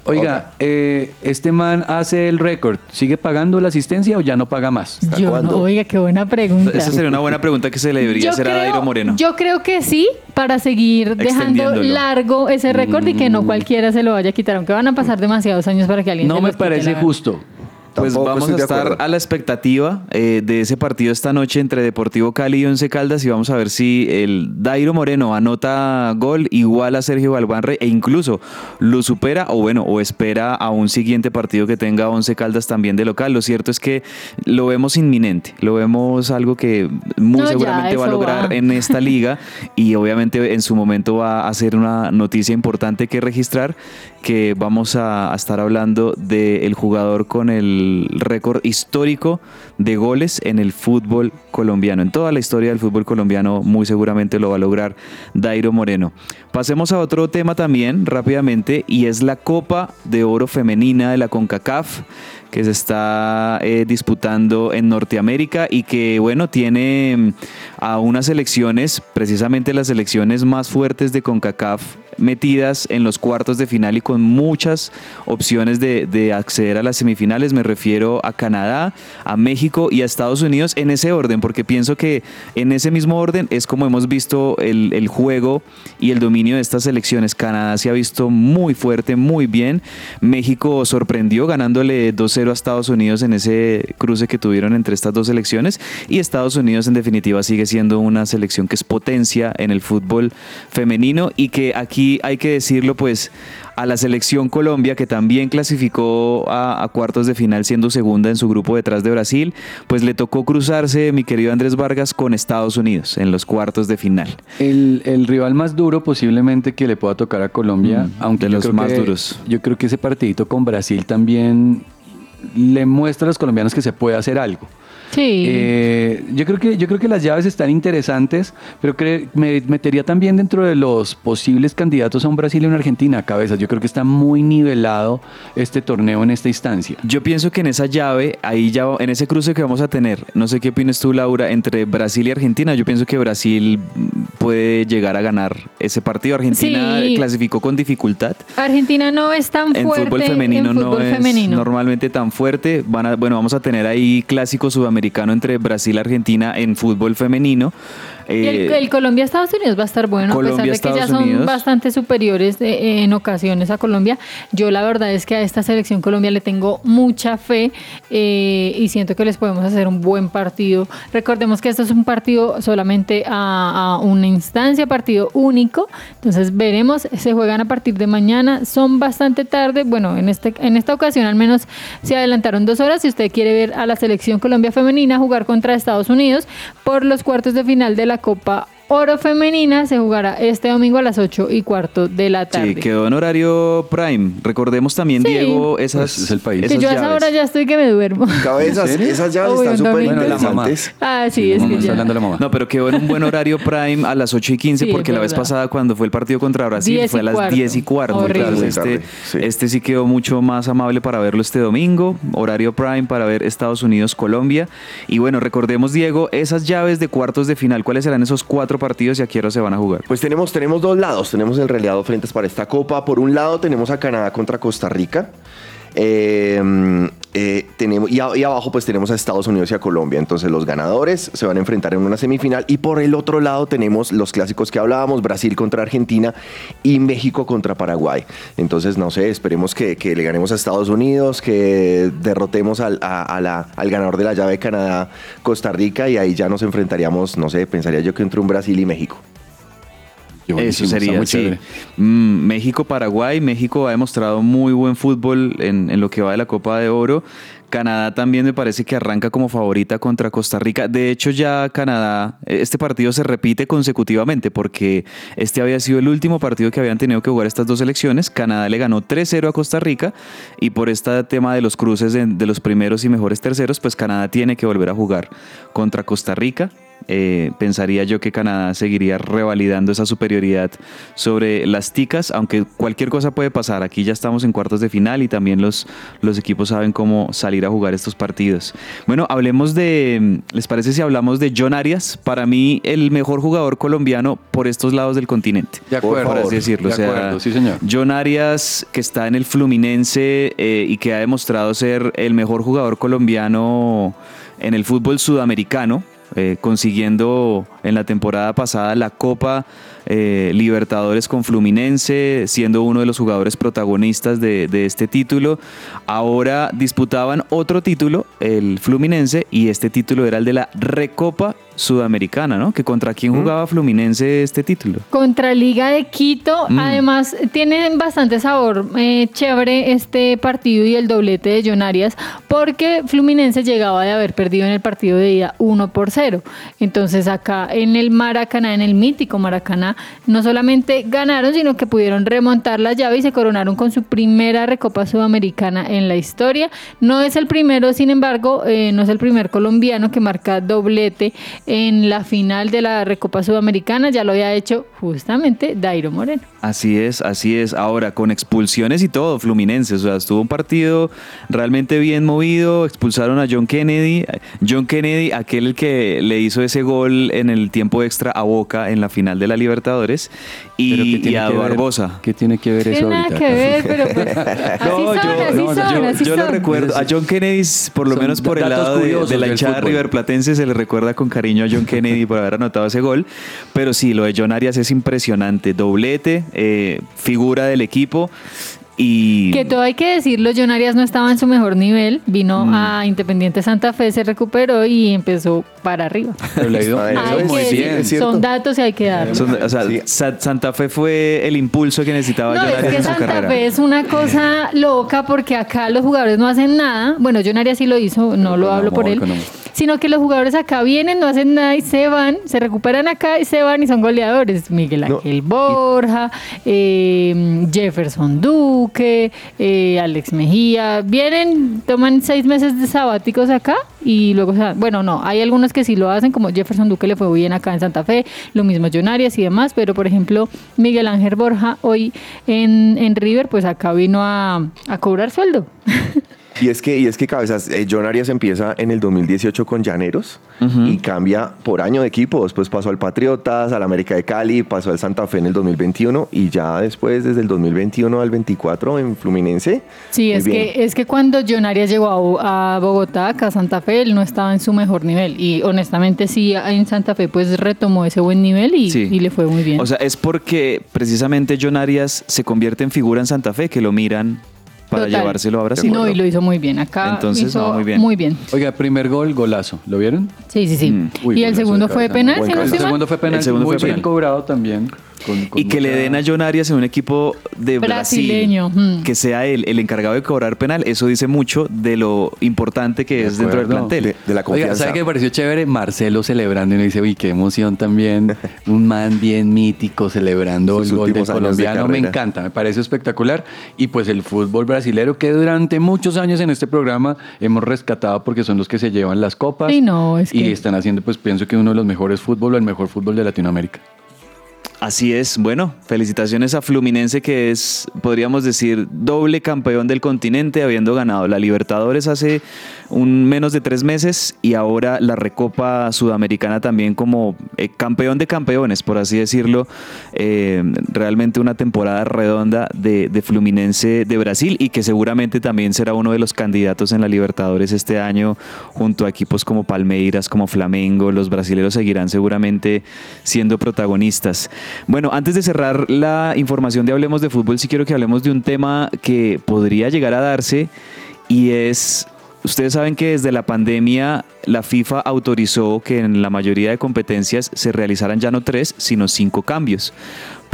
[SPEAKER 2] Oiga, eh, ¿este man hace el récord? ¿Sigue pagando la asistencia o ya no paga más?
[SPEAKER 3] Yo no, oiga, qué buena pregunta.
[SPEAKER 1] Esa sería una buena pregunta que se le debería hacer a Dairo Moreno.
[SPEAKER 3] yo creo que sí, para seguir dejando largo ese récord y que no
[SPEAKER 2] Mm.
[SPEAKER 3] cualquiera se lo vaya a quitar, aunque van a pasar demasiados años para que alguien
[SPEAKER 2] No
[SPEAKER 3] se
[SPEAKER 2] me
[SPEAKER 3] los quite,
[SPEAKER 2] parece justo.
[SPEAKER 1] Pues
[SPEAKER 4] Tampoco
[SPEAKER 1] vamos a estar a la expectativa eh, de ese partido esta noche entre Deportivo Cali y Once Caldas y vamos a ver si el Dairo Moreno anota gol igual a Sergio Balbanre e incluso lo supera o bueno, o espera a un siguiente partido que tenga Once Caldas también de local. Lo cierto es que lo vemos inminente, lo vemos algo que muy
[SPEAKER 3] No, ya,
[SPEAKER 1] seguramente va a lograr
[SPEAKER 3] va.
[SPEAKER 1] en esta liga y obviamente en su momento va a ser una noticia importante que registrar que vamos a, estar hablando del jugador con el récord histórico de goles en el fútbol colombiano. En toda la historia del fútbol colombiano muy seguramente lo va a lograr Dairo Moreno. Pasemos a otro tema también rápidamente y es la Copa de Oro Femenina de la CONCACAF que se está eh, disputando en Norteamérica y que, bueno, tiene mm, a unas selecciones, precisamente las selecciones más fuertes de CONCACAF, metidas en los cuartos de final y con muchas opciones de, de acceder a las semifinales. Me refiero a Canadá, a México y a Estados Unidos en ese orden, porque pienso que en ese mismo orden es como hemos visto el, el juego y el dominio de estas selecciones. Canadá se ha visto muy fuerte, muy bien. México sorprendió ganándole 2-0 a Estados Unidos en ese cruce que tuvieron entre estas dos selecciones. Y Estados Unidos en definitiva sigue siendo una selección que es potencia en el fútbol femenino y que aquí hay que decirlo pues a la selección Colombia que también clasificó a, a cuartos de final siendo segunda en su grupo detrás de Brasil, pues le tocó cruzarse mi querido Andrés Vargas con Estados Unidos en los cuartos de final.
[SPEAKER 2] El, el rival más duro posiblemente que le pueda tocar a Colombia,
[SPEAKER 1] Mm,
[SPEAKER 2] aunque
[SPEAKER 1] de los más
[SPEAKER 2] que-
[SPEAKER 1] duros.
[SPEAKER 2] Yo creo que ese partidito con Brasil también le muestra a los colombianos que se puede hacer algo.
[SPEAKER 3] Sí.
[SPEAKER 2] Eh, yo, creo que, yo creo que las llaves están interesantes, pero cre- me metería también dentro de los posibles candidatos a un Brasil y una Argentina a cabezas. Yo creo que está muy nivelado este torneo en esta instancia.
[SPEAKER 1] Yo pienso que en esa llave, ahí ya, en ese cruce que vamos a tener, no sé qué opinas tú, Laura, entre Brasil y Argentina, yo pienso que Brasil puede llegar a ganar ese partido. Argentina
[SPEAKER 3] Sí.
[SPEAKER 1] clasificó con dificultad.
[SPEAKER 3] Argentina no es tan
[SPEAKER 1] En
[SPEAKER 3] fuerte
[SPEAKER 1] fútbol femenino
[SPEAKER 3] en
[SPEAKER 1] no
[SPEAKER 3] fútbol
[SPEAKER 1] es
[SPEAKER 3] femenino.
[SPEAKER 1] normalmente tan fuerte. Van a, bueno, vamos a tener ahí clásico entre Brasil y Argentina en fútbol femenino.
[SPEAKER 3] Y el,
[SPEAKER 1] Eh,
[SPEAKER 3] el Colombia-Estados Unidos va a estar bueno, a pesar
[SPEAKER 1] Colombia,
[SPEAKER 3] de que ya son
[SPEAKER 1] Unidos.
[SPEAKER 3] bastante superiores eh, en ocasiones a Colombia. Yo la verdad es que a esta selección Colombia le tengo mucha fe eh, y siento que les podemos hacer un buen partido. Recordemos que esto es un partido solamente a, a una instancia, partido único. Entonces veremos, se juegan a partir de mañana, son bastante tarde. Bueno, en, este, en esta ocasión al menos se adelantaron dos horas. Si usted quiere ver a la selección Colombia femenina jugar contra Estados Unidos por los cuartos de final de la Copa Oro Femenina, se jugará este domingo a las 8 y cuarto de la tarde.
[SPEAKER 1] Sí, quedó en horario prime. Recordemos también,
[SPEAKER 3] Sí.
[SPEAKER 1] Diego, esas,
[SPEAKER 2] Pues es el país.
[SPEAKER 3] que yo a esa hora ya estoy que me duermo. [LAUGHS]
[SPEAKER 4] Cabezas, esas llaves
[SPEAKER 3] Uy,
[SPEAKER 4] están súper interesantes.
[SPEAKER 3] Ah, sí, es
[SPEAKER 2] Mamá,
[SPEAKER 3] que
[SPEAKER 2] está
[SPEAKER 3] ya.
[SPEAKER 2] hablando la mamá.
[SPEAKER 1] No, pero quedó en un buen horario prime a las 8 y 15
[SPEAKER 3] Sí,
[SPEAKER 1] porque la vez pasada cuando fue el partido contra Brasil
[SPEAKER 3] 10 y
[SPEAKER 1] fue a las
[SPEAKER 3] cuarto.
[SPEAKER 1] 10 y cuarto. Entonces, este,
[SPEAKER 4] sí.
[SPEAKER 1] este sí quedó mucho más amable para verlo este domingo, horario prime para ver Estados Unidos, Colombia. Y bueno, recordemos, Diego, esas llaves de cuartos de final, ¿cuáles serán esos cuatro partidos y a qué hora se van a jugar?
[SPEAKER 4] Pues tenemos, tenemos dos lados, tenemos en realidad dos frentes para esta copa. Por un lado tenemos a Canadá contra Costa Rica. Eh, eh, tenemos, y, abajo pues tenemos a Estados Unidos y a Colombia. Entonces los ganadores se van a enfrentar en una semifinal. Y por el otro lado tenemos los clásicos que hablábamos, Brasil contra Argentina y México contra Paraguay. Entonces no sé, esperemos que, que le ganemos a Estados Unidos, que derrotemos al, a- la- al ganador de la llave de Canadá, Costa Rica. Y ahí ya nos enfrentaríamos, no sé, pensaría yo que entre un Brasil y México.
[SPEAKER 1] Eso sería, sí. Mm, México-Paraguay. México ha demostrado muy buen fútbol en, en lo que va de la Copa de Oro. Canadá también me parece que arranca como favorita contra Costa Rica. De hecho, ya Canadá, este partido se repite consecutivamente porque este había sido el último partido que habían tenido que jugar estas dos selecciones. Canadá le ganó 3-0 a Costa Rica y por este tema de los cruces de, de los primeros y mejores terceros, pues Canadá tiene que volver a jugar contra Costa Rica. Eh, pensaría yo que Canadá seguiría revalidando esa superioridad sobre las ticas, aunque cualquier cosa puede pasar. Aquí ya estamos en cuartos de final y también los, los equipos saben cómo salir a jugar estos partidos. Bueno, hablemos de, ¿les parece si hablamos de John Arias? Para mí, el mejor jugador colombiano por estos lados del continente.
[SPEAKER 2] De acuerdo.
[SPEAKER 1] Por así decirlo.
[SPEAKER 2] De
[SPEAKER 1] o sea,
[SPEAKER 2] acuerdo, sí, señor.
[SPEAKER 1] John Arias, que está en el Fluminense eh, y que ha demostrado ser el mejor jugador colombiano en el fútbol sudamericano, eh, consiguiendo en la temporada pasada la Copa eh, Libertadores con Fluminense, siendo uno de los jugadores protagonistas de, de este título. Ahora disputaban otro título, el Fluminense, y este título era el de la Recopa Sudamericana, ¿no? Que contra quién jugaba Fluminense este título.
[SPEAKER 3] Contra Liga de Quito,
[SPEAKER 1] Mm.
[SPEAKER 3] además tiene bastante sabor eh, chévere este partido y el doblete de John Arias, porque Fluminense llegaba de haber perdido en el partido de ida 1 por 0. Entonces acá en el Maracaná, en el mítico Maracaná, no solamente ganaron, sino que pudieron remontar la llave y se coronaron con su primera Recopa Sudamericana en la historia. No es el primero, sin embargo, eh, no es el primer colombiano que marca doblete en la final de la Recopa Sudamericana, ya lo había hecho justamente Dairo Moreno.
[SPEAKER 1] Así es, así es. Ahora, con expulsiones y todo, Fluminense. O sea, estuvo un partido realmente bien movido. Expulsaron a John Kennedy. John Kennedy, aquel el que le hizo ese gol en el tiempo extra a Boca en la final de la Libertadores.
[SPEAKER 2] Pero ¿qué
[SPEAKER 1] Y, a Barbosa.
[SPEAKER 2] ¿Qué tiene que ver eso ahorita?
[SPEAKER 3] que ver, pero pues, [LAUGHS] así
[SPEAKER 1] No,
[SPEAKER 3] son,
[SPEAKER 1] yo,
[SPEAKER 3] así
[SPEAKER 1] no,
[SPEAKER 3] son,
[SPEAKER 1] yo-
[SPEAKER 3] así
[SPEAKER 1] yo lo recuerdo. A John Kennedy, por lo
[SPEAKER 2] Son
[SPEAKER 1] menos por el lado de, de la hinchada riverplatense, se le recuerda con cariño a John Kennedy por haber anotado ese gol. Pero sí, lo de John Arias es impresionante. Doblete, eh, figura del equipo. Y
[SPEAKER 3] Que todo hay que decirlo, John Arias no estaba en su mejor nivel, vino
[SPEAKER 1] Mm.
[SPEAKER 3] a Independiente Santa Fe, se recuperó y empezó para arriba.
[SPEAKER 2] Pero le ha ido
[SPEAKER 4] es
[SPEAKER 2] muy
[SPEAKER 3] decir,
[SPEAKER 4] es
[SPEAKER 3] son datos y hay que darlos.
[SPEAKER 1] son- o sea,
[SPEAKER 4] Sí.
[SPEAKER 1] Santa Fe fue el impulso que necesitaba
[SPEAKER 3] No,
[SPEAKER 1] John
[SPEAKER 3] es
[SPEAKER 1] Arias
[SPEAKER 3] que
[SPEAKER 1] en su
[SPEAKER 3] Santa
[SPEAKER 1] carrera.
[SPEAKER 3] Fe es una cosa loca porque acá los jugadores no hacen nada. Bueno, John Arias sí lo hizo, no
[SPEAKER 2] Pero
[SPEAKER 3] lo hablo por él. Sino que los jugadores acá vienen, no hacen nada y se van, se recuperan acá y se van y son goleadores. Miguel
[SPEAKER 4] No,
[SPEAKER 3] Ángel Borja, eh, Jefferson Duque, eh, Alex Mejía. Vienen, toman seis meses de sabáticos acá y luego. Bueno, no, hay algunos que sí lo hacen, como Jefferson Duque le fue bien acá en Santa Fe, lo mismo John y demás, pero por ejemplo, Miguel Ángel Borja hoy en, en River, pues acá vino a, a cobrar sueldo. [LAUGHS]
[SPEAKER 4] Y es que, y es que cabezas, eh, John Arias empieza en el 2018 con Llaneros y cambia por año de equipo. Después pasó al Patriotas, al América de Cali, pasó al Santa Fe en el 2021 y ya después, desde el 2021 al 24 en Fluminense.
[SPEAKER 3] Sí, es
[SPEAKER 4] bien.
[SPEAKER 3] que, es que cuando John Arias llegó a, Bo- a Bogotá, acá a Santa Fe, él no estaba en su mejor nivel. Y honestamente sí, en Santa Fe pues retomó ese buen nivel y,
[SPEAKER 1] Sí.
[SPEAKER 3] y le fue muy bien.
[SPEAKER 1] O sea, es porque precisamente John Arias se convierte en figura en Santa Fe, que lo miran para
[SPEAKER 3] Total.
[SPEAKER 1] llevárselo a Brasil.
[SPEAKER 3] no, y lo hizo muy bien. Acá
[SPEAKER 1] Entonces,
[SPEAKER 3] hizo
[SPEAKER 1] no, muy bien.
[SPEAKER 3] Muy bien.
[SPEAKER 2] Oiga, primer gol, golazo. ¿Lo vieron?
[SPEAKER 3] Sí, sí, sí.
[SPEAKER 1] Mm.
[SPEAKER 2] Uy,
[SPEAKER 3] y el segundo
[SPEAKER 2] de
[SPEAKER 3] fue penal.
[SPEAKER 2] El segundo fue penal.
[SPEAKER 1] El segundo
[SPEAKER 2] muy
[SPEAKER 1] fue
[SPEAKER 2] bien
[SPEAKER 1] penal.
[SPEAKER 2] cobrado también. Con- con
[SPEAKER 1] Y que le den a John Arias en un equipo de
[SPEAKER 3] Brasileño,
[SPEAKER 1] Brasil,
[SPEAKER 3] mm.
[SPEAKER 1] que sea él el encargado de cobrar penal, eso dice mucho de lo importante que
[SPEAKER 2] De
[SPEAKER 1] es dentro del plantel.
[SPEAKER 4] De, de la
[SPEAKER 2] Oiga. ¿sabe qué me pareció chévere? Marcelo celebrando y uno dice, uy, qué emoción también. [LAUGHS] Un man bien mítico celebrando
[SPEAKER 4] Sus
[SPEAKER 2] el gol del
[SPEAKER 4] de
[SPEAKER 2] colombiano. Me encanta, me parece espectacular. Y pues el fútbol brasilero que durante muchos años en este programa hemos rescatado porque son los que se llevan las copas.
[SPEAKER 3] Sí, no, es
[SPEAKER 2] y están haciendo, pues pienso que uno de los mejores fútbol o el mejor fútbol de Latinoamérica.
[SPEAKER 1] Así es, bueno, felicitaciones a Fluminense que es, podríamos decir, doble campeón del continente, habiendo ganado la Libertadores hace un menos de tres meses y ahora la Recopa Sudamericana también como eh, campeón de campeones, por así decirlo. Eh, realmente una temporada redonda de, de Fluminense de Brasil y que seguramente también será uno de los candidatos en la Libertadores este año junto a equipos como Palmeiras, como Flamengo. Los brasileños seguirán seguramente siendo protagonistas. Bueno, antes de cerrar la información de Hablemos de Fútbol, sí quiero que hablemos de un tema que podría llegar a darse y es, ustedes saben que desde la pandemia la FIFA autorizó que en la mayoría de competencias se realizaran ya no tres, sino cinco cambios.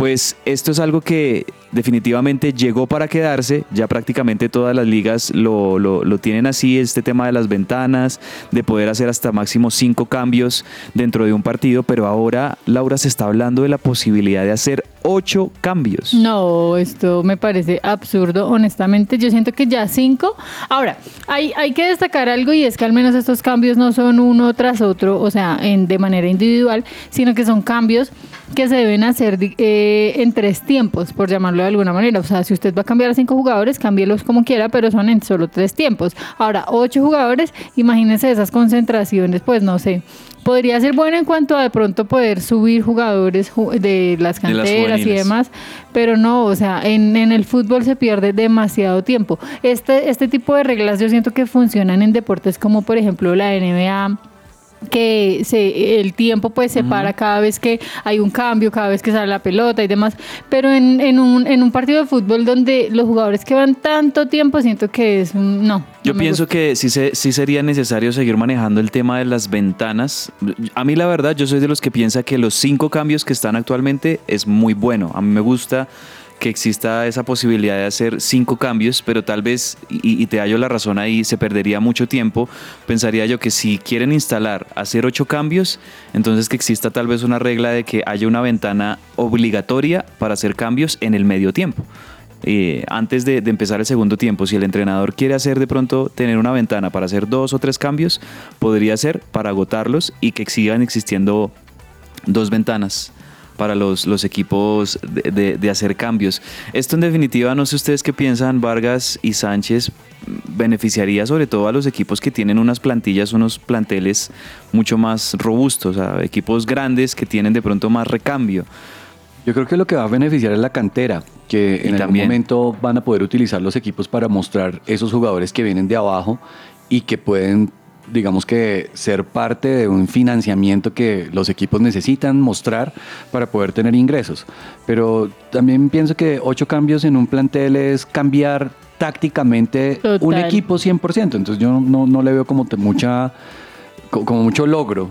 [SPEAKER 1] Pues esto es algo que definitivamente llegó para quedarse, ya prácticamente todas las ligas lo, lo- lo tienen así, este tema de las ventanas, de poder hacer hasta máximo cinco cambios dentro de un partido, pero ahora Laura se está hablando de la posibilidad de hacer ocho cambios.
[SPEAKER 3] No, esto me parece absurdo, honestamente. Yo siento que ya cinco. Ahora, hay, hay que destacar algo y es que al menos estos cambios no son uno tras otro, o sea, en, de manera individual, sino que son cambios que se deben hacer eh, en tres tiempos, por llamarlo de alguna manera. O sea, si usted va a cambiar a cinco jugadores, cámbielos como quiera, pero son en solo tres tiempos. Ahora, ocho jugadores, imagínense esas concentraciones, pues no sé. Podría ser bueno en cuanto a de pronto poder subir jugadores ju- de las
[SPEAKER 1] De las
[SPEAKER 3] canteras y demás, pero no, o sea, en, en el fútbol se pierde demasiado tiempo. Este, este tipo de reglas yo siento que funcionan en deportes como por ejemplo la NBA que se, el tiempo pues se para cada vez que hay un cambio, cada vez que sale la pelota y demás, pero en, en, un, en un partido de fútbol donde los jugadores que van tanto tiempo siento que es un, no.
[SPEAKER 1] Yo
[SPEAKER 3] no
[SPEAKER 1] pienso que sí, se- sí sería necesario seguir manejando el tema de las ventanas. A mí la verdad, yo soy de los que piensa que los cinco cambios que están actualmente es muy bueno. A mí me gusta que exista esa posibilidad de hacer cinco cambios, pero tal vez, y, te hallo la razón ahí, se perdería mucho tiempo. Pensaría yo que si quieren instalar, hacer ocho cambios, entonces que exista tal vez una regla de que haya una ventana obligatoria para hacer cambios en el medio tiempo eh, antes de, de empezar el segundo tiempo, si el entrenador quiere hacer de pronto tener una ventana para hacer dos o tres cambios, podría ser para agotarlos y que sigan existiendo dos ventanas para los, los equipos de, de- de hacer cambios. Esto en definitiva, no sé ustedes qué piensan, Vargas y Sánchez, beneficiaría sobre todo a los equipos que tienen unas plantillas, unos planteles mucho más robustos, a equipos grandes que tienen de pronto más recambio.
[SPEAKER 2] Yo creo que lo que va a beneficiar es la cantera, que
[SPEAKER 1] Y
[SPEAKER 2] en algún
[SPEAKER 1] también.
[SPEAKER 2] momento van a poder utilizar los equipos para mostrar esos jugadores que vienen de abajo y que pueden, digamos que, ser parte de un financiamiento que los equipos necesitan mostrar para poder tener ingresos. Pero también pienso que ocho cambios en un plantel es cambiar tácticamente un equipo 100%. Entonces yo no, no le veo como mucha, co- como mucho logro.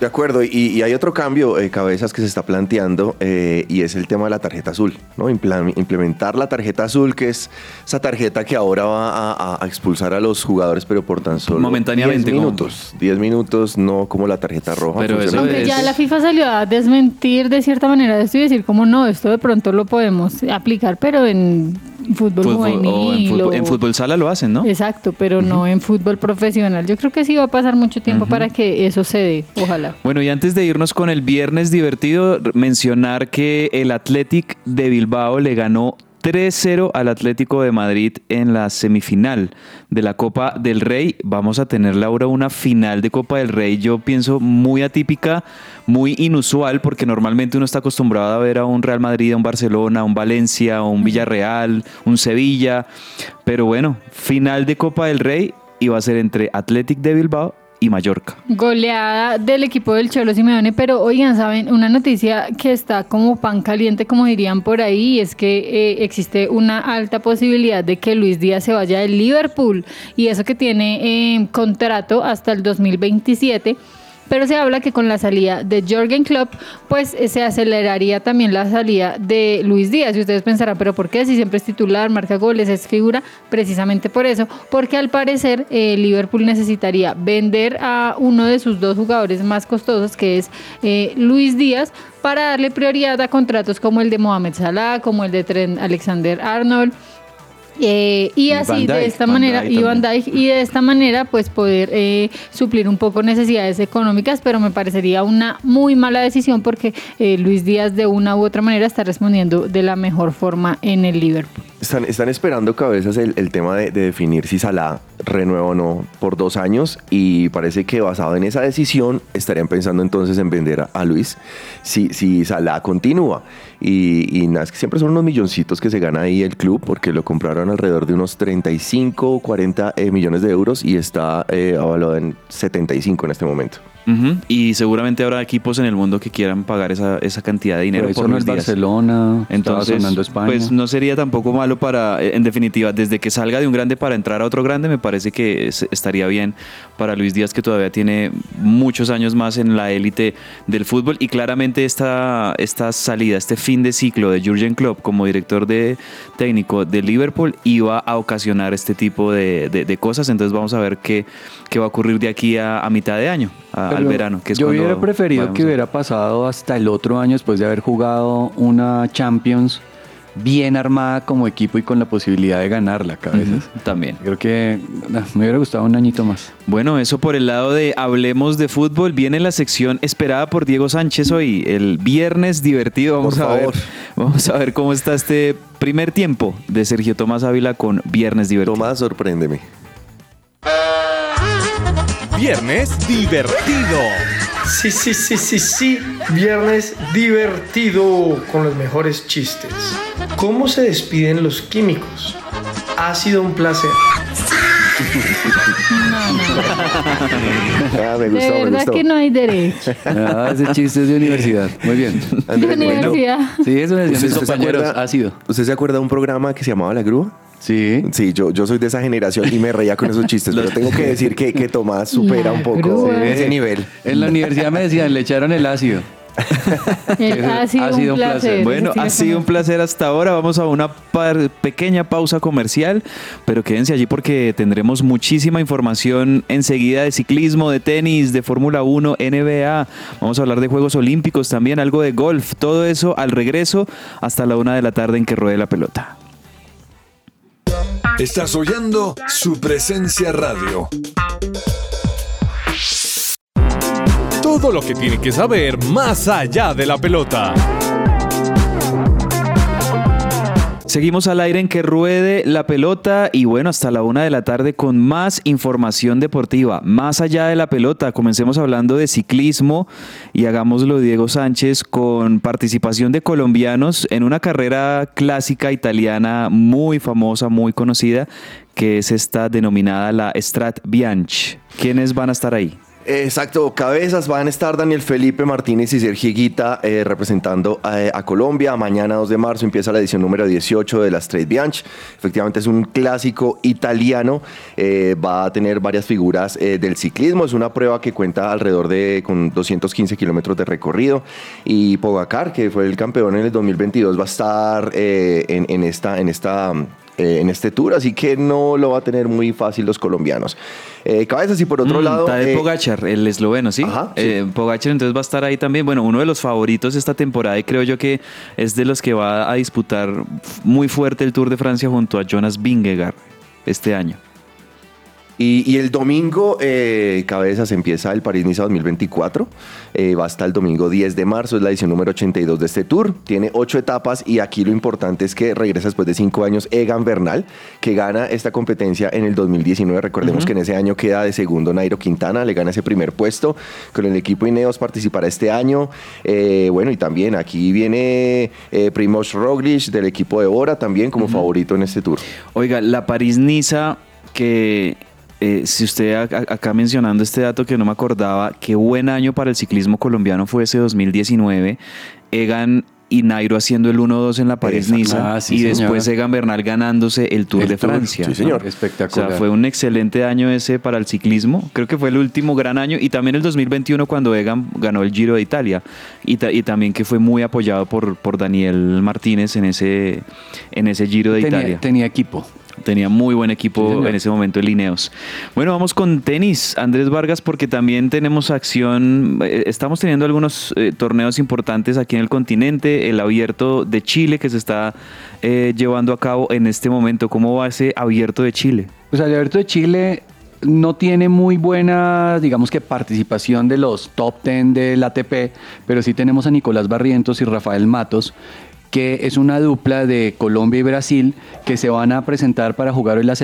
[SPEAKER 4] De acuerdo, y, y hay otro cambio, eh, cabezas, que se está planteando eh, y es el tema de la tarjeta azul, ¿no? Implementar la tarjeta azul, que es esa tarjeta que ahora va a, expulsar a los jugadores, pero por tan solo
[SPEAKER 1] Momentáneamente,
[SPEAKER 4] 10
[SPEAKER 1] como-
[SPEAKER 4] minutos. 10 minutos, no como la tarjeta roja.
[SPEAKER 1] Pero
[SPEAKER 4] funciona
[SPEAKER 1] eso
[SPEAKER 3] Aunque
[SPEAKER 1] es-
[SPEAKER 3] ya la FIFA salió a desmentir de cierta manera esto y decir como no, esto de pronto lo podemos aplicar, pero en fútbol,
[SPEAKER 1] Fútbol-
[SPEAKER 3] juvenil.
[SPEAKER 1] o en, fútbol,
[SPEAKER 3] o-
[SPEAKER 1] en fútbol sala lo hacen, ¿no?
[SPEAKER 3] Exacto, pero no en fútbol profesional. Yo creo que sí va a pasar mucho tiempo para que eso se dé, ojalá.
[SPEAKER 1] Bueno, y antes de irnos con el viernes divertido, mencionar que el Athletic de Bilbao le ganó 3-0 al Atlético de Madrid en la semifinal de la Copa del Rey. Vamos a tener, Laura, una final de Copa del Rey, yo pienso muy atípica, muy inusual, porque normalmente uno está acostumbrado a ver a un Real Madrid, a un Barcelona, a un Valencia, a un Villarreal, un Sevilla. Pero bueno, final de Copa del Rey y va a ser entre Athletic de Bilbao Mallorca.
[SPEAKER 3] Goleada del equipo del Cholo Simeone, pero oigan, ¿saben? Una noticia que está como pan caliente, como dirían por ahí, es que eh, existe una alta posibilidad de que Luis Díaz se vaya del Liverpool y eso que tiene eh, contrato hasta el 2027. Pero se habla que con la salida de Jorgen Klopp, pues eh, se aceleraría también la salida de Luis Díaz. Y ustedes pensarán, ¿pero por qué? Si siempre es titular, marca goles, es figura. Precisamente por eso. Porque al parecer eh, Liverpool necesitaría vender a uno de sus dos jugadores más costosos, que es eh, Luis Díaz, para darle prioridad a contratos como el de Mohamed Salah, como el de Trent Alexander Arnold. Eh, y
[SPEAKER 2] Y
[SPEAKER 3] así de esta
[SPEAKER 2] Van
[SPEAKER 3] manera
[SPEAKER 2] Dijk
[SPEAKER 3] y Van y de esta manera pues poder eh, suplir un poco necesidades económicas pero me parecería una muy mala decisión porque eh, Luis Díaz de una u otra manera está respondiendo de la mejor forma en el Liverpool.
[SPEAKER 4] Están, están esperando cabezas el, el tema de, de definir si Salah renueva o no por dos años y parece que basado en esa decisión estarían pensando entonces en vender a, Luis si, si Salah continúa. Y, y que siempre son unos milloncitos que se gana ahí el club porque lo compraron alrededor de unos 35 o 40 eh, millones de euros y está eh, avalado en 75 en este momento.
[SPEAKER 1] Ujú, Y seguramente habrá equipos en el mundo que quieran pagar esa, esa cantidad de dinero
[SPEAKER 2] Por eso
[SPEAKER 1] por
[SPEAKER 2] no es. Barcelona,
[SPEAKER 1] Entonces,
[SPEAKER 2] sonando España.
[SPEAKER 1] pues no sería tampoco malo para, en definitiva, desde que salga de un grande para entrar a otro grande, me parece que es- estaría bien para Luis Díaz, que todavía tiene muchos años más en la élite del fútbol. Y claramente esta, esta salida, este fin de ciclo de Jurgen Klopp como director de técnico de Liverpool iba a ocasionar este tipo de, de- de cosas. Entonces vamos a ver qué, qué va a ocurrir de aquí a, a mitad de año. a- al verano. Que es
[SPEAKER 2] yo hubiera preferido que
[SPEAKER 1] a-
[SPEAKER 2] hubiera pasado hasta el otro año después de haber jugado una Champions bien armada como equipo y con la posibilidad de ganarla, cabezas.
[SPEAKER 1] También.
[SPEAKER 2] Creo que ah, me hubiera gustado un añito más.
[SPEAKER 1] Bueno, eso por el lado de Hablemos de Fútbol. Viene la sección esperada por Diego Sánchez hoy, el viernes divertido. Vamos
[SPEAKER 4] Por
[SPEAKER 1] a ver. Vamos a ver cómo está este primer tiempo de Sergio Tomás Ávila con Viernes divertido.
[SPEAKER 4] Tomás, sorpréndeme.
[SPEAKER 6] Viernes divertido.
[SPEAKER 8] Sí, sí, sí, sí, sí. Viernes divertido con los mejores chistes. ¿Cómo se despiden los químicos? Ha sido un placer.
[SPEAKER 4] Ah, me
[SPEAKER 3] De
[SPEAKER 4] gustó, me
[SPEAKER 3] verdad
[SPEAKER 4] gustó.
[SPEAKER 3] que no hay derecho.
[SPEAKER 2] Ah, ese chiste es de universidad. Muy bien.
[SPEAKER 3] De
[SPEAKER 4] Andrés, bueno,
[SPEAKER 3] universidad.
[SPEAKER 2] Sí, eso es de
[SPEAKER 4] ¿usted,
[SPEAKER 2] mis
[SPEAKER 4] usted
[SPEAKER 2] compañeros.
[SPEAKER 4] acuerda,
[SPEAKER 2] Ha sido.
[SPEAKER 4] ¿Usted se acuerda de un programa que se llamaba La Grúa?
[SPEAKER 2] Sí.
[SPEAKER 4] Sí, yo, yo soy de esa generación y me reía con esos chistes, pero tengo que decir que, que Tomás supera
[SPEAKER 3] La
[SPEAKER 4] un poco
[SPEAKER 3] Grúa.
[SPEAKER 4] ese nivel.
[SPEAKER 2] En la universidad me decían, le echaron el ácido. [LAUGHS]
[SPEAKER 3] El- ha sido,
[SPEAKER 2] Ha sido
[SPEAKER 3] un
[SPEAKER 2] un
[SPEAKER 3] placer.
[SPEAKER 2] placer.
[SPEAKER 1] Bueno, ha sido un placer hasta ahora. Vamos a una par- pequeña pausa comercial, pero quédense allí porque tendremos muchísima información enseguida de ciclismo, de tenis, de Fórmula 1, NBA. Vamos a hablar de Juegos Olímpicos también, algo de golf. Todo eso al regreso hasta la una de la tarde en que ruede la pelota.
[SPEAKER 9] Estás oyendo su presencia radio.
[SPEAKER 6] Todo lo que tiene que saber más allá de la pelota.
[SPEAKER 1] Seguimos al aire en que ruede la pelota y bueno, hasta la una de la tarde con más información deportiva. Más allá de la pelota, comencemos hablando de ciclismo y hagámoslo Diego Sánchez con participación de colombianos en una carrera clásica italiana muy famosa, muy conocida, que es esta denominada la Strat Bianchi. ¿Quiénes van a estar ahí?
[SPEAKER 4] Exacto, cabezas van a estar Daniel Felipe Martínez y Sergio Higuita eh, representando a, Colombia. Mañana 2 de marzo empieza la edición número 18 de la Straight Bianchi. Efectivamente es un clásico italiano. eh, va a tener varias figuras eh, del ciclismo. Es una prueba que cuenta alrededor de con 215 kilómetros de recorrido. Y Pogacar, que fue el campeón en el 2022, va a estar en esta... En esta eh, en este tour, así que no lo va a tener muy fácil los colombianos. Eh, cabezas y por otro
[SPEAKER 1] Mm,
[SPEAKER 4] lado...
[SPEAKER 1] Tadej
[SPEAKER 4] eh,
[SPEAKER 1] Pogacar, el esloveno, ¿sí?
[SPEAKER 4] Ajá, sí.
[SPEAKER 1] Eh, Pogacar entonces va a estar ahí también. Bueno, uno de los favoritos esta temporada y creo yo que es de los que va a disputar muy fuerte el Tour de Francia junto a Jonas Vingegaard este año.
[SPEAKER 4] Y, y el domingo, eh, cabezas, empieza el París-Niza 2024. Eh, va hasta el domingo 10 de marzo, es la edición número 82 de este tour. Tiene ocho etapas y aquí lo importante es que regresa después de cinco años Egan Bernal, que gana esta competencia en el 2019. Recordemos que en ese año queda de segundo Nairo Quintana, le gana ese primer puesto. Con el equipo Ineos participará este año. Eh, bueno, y también aquí viene eh, Primoz Roglic del equipo de Bora también como favorito en este tour.
[SPEAKER 1] Oiga, la París-Niza, que eh, si usted a- a- acá mencionando este dato que no me acordaba, qué buen año para el ciclismo colombiano fue ese 2019. Egan y Nairo haciendo el 1-2 en la París-Niza.
[SPEAKER 2] Ah, sí,
[SPEAKER 1] y después Egan Bernal ganándose el Tour
[SPEAKER 4] El
[SPEAKER 1] de
[SPEAKER 4] Tour,
[SPEAKER 1] Francia.
[SPEAKER 4] sí, señor.
[SPEAKER 1] O
[SPEAKER 2] Espectacular.
[SPEAKER 1] sea, fue un excelente año ese para el ciclismo. Creo que fue el último gran año. Y también el 2021 cuando Egan ganó el Giro de Italia. Y, ta- y también que fue muy apoyado por, por Daniel Martínez en ese, en ese Giro de
[SPEAKER 2] tenía,
[SPEAKER 1] Italia.
[SPEAKER 2] tenía equipo.
[SPEAKER 1] Tenía muy buen equipo en ese momento el Ineos. Bueno, vamos con tenis, Andrés Vargas, porque también tenemos acción. eh, Estamos teniendo algunos eh, torneos importantes aquí en el continente. El abierto de Chile que se está eh, llevando a cabo en este momento. ¿Cómo va ese abierto de Chile?
[SPEAKER 2] Pues el Abierto de Chile no tiene muy buena, digamos que participación de los top 10 del ATP, pero sí tenemos a Nicolás Barrientos y Rafael Matos, que es una dupla de Colombia y Brasil que se van a presentar para jugar hoy la,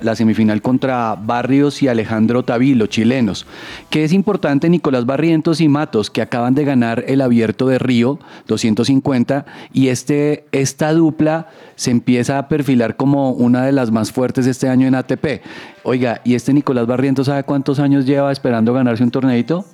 [SPEAKER 2] la- semifinal contra Barrios y Alejandro Tavilo, chilenos. Que es importante Nicolás Barrientos y Matos, que acaban de ganar el abierto de Río 250, y este, esta dupla se empieza a perfilar como una de las más fuertes este año en ATP. Oiga, ¿y este Nicolás Barrientos sabe cuántos años lleva esperando ganarse un torneito?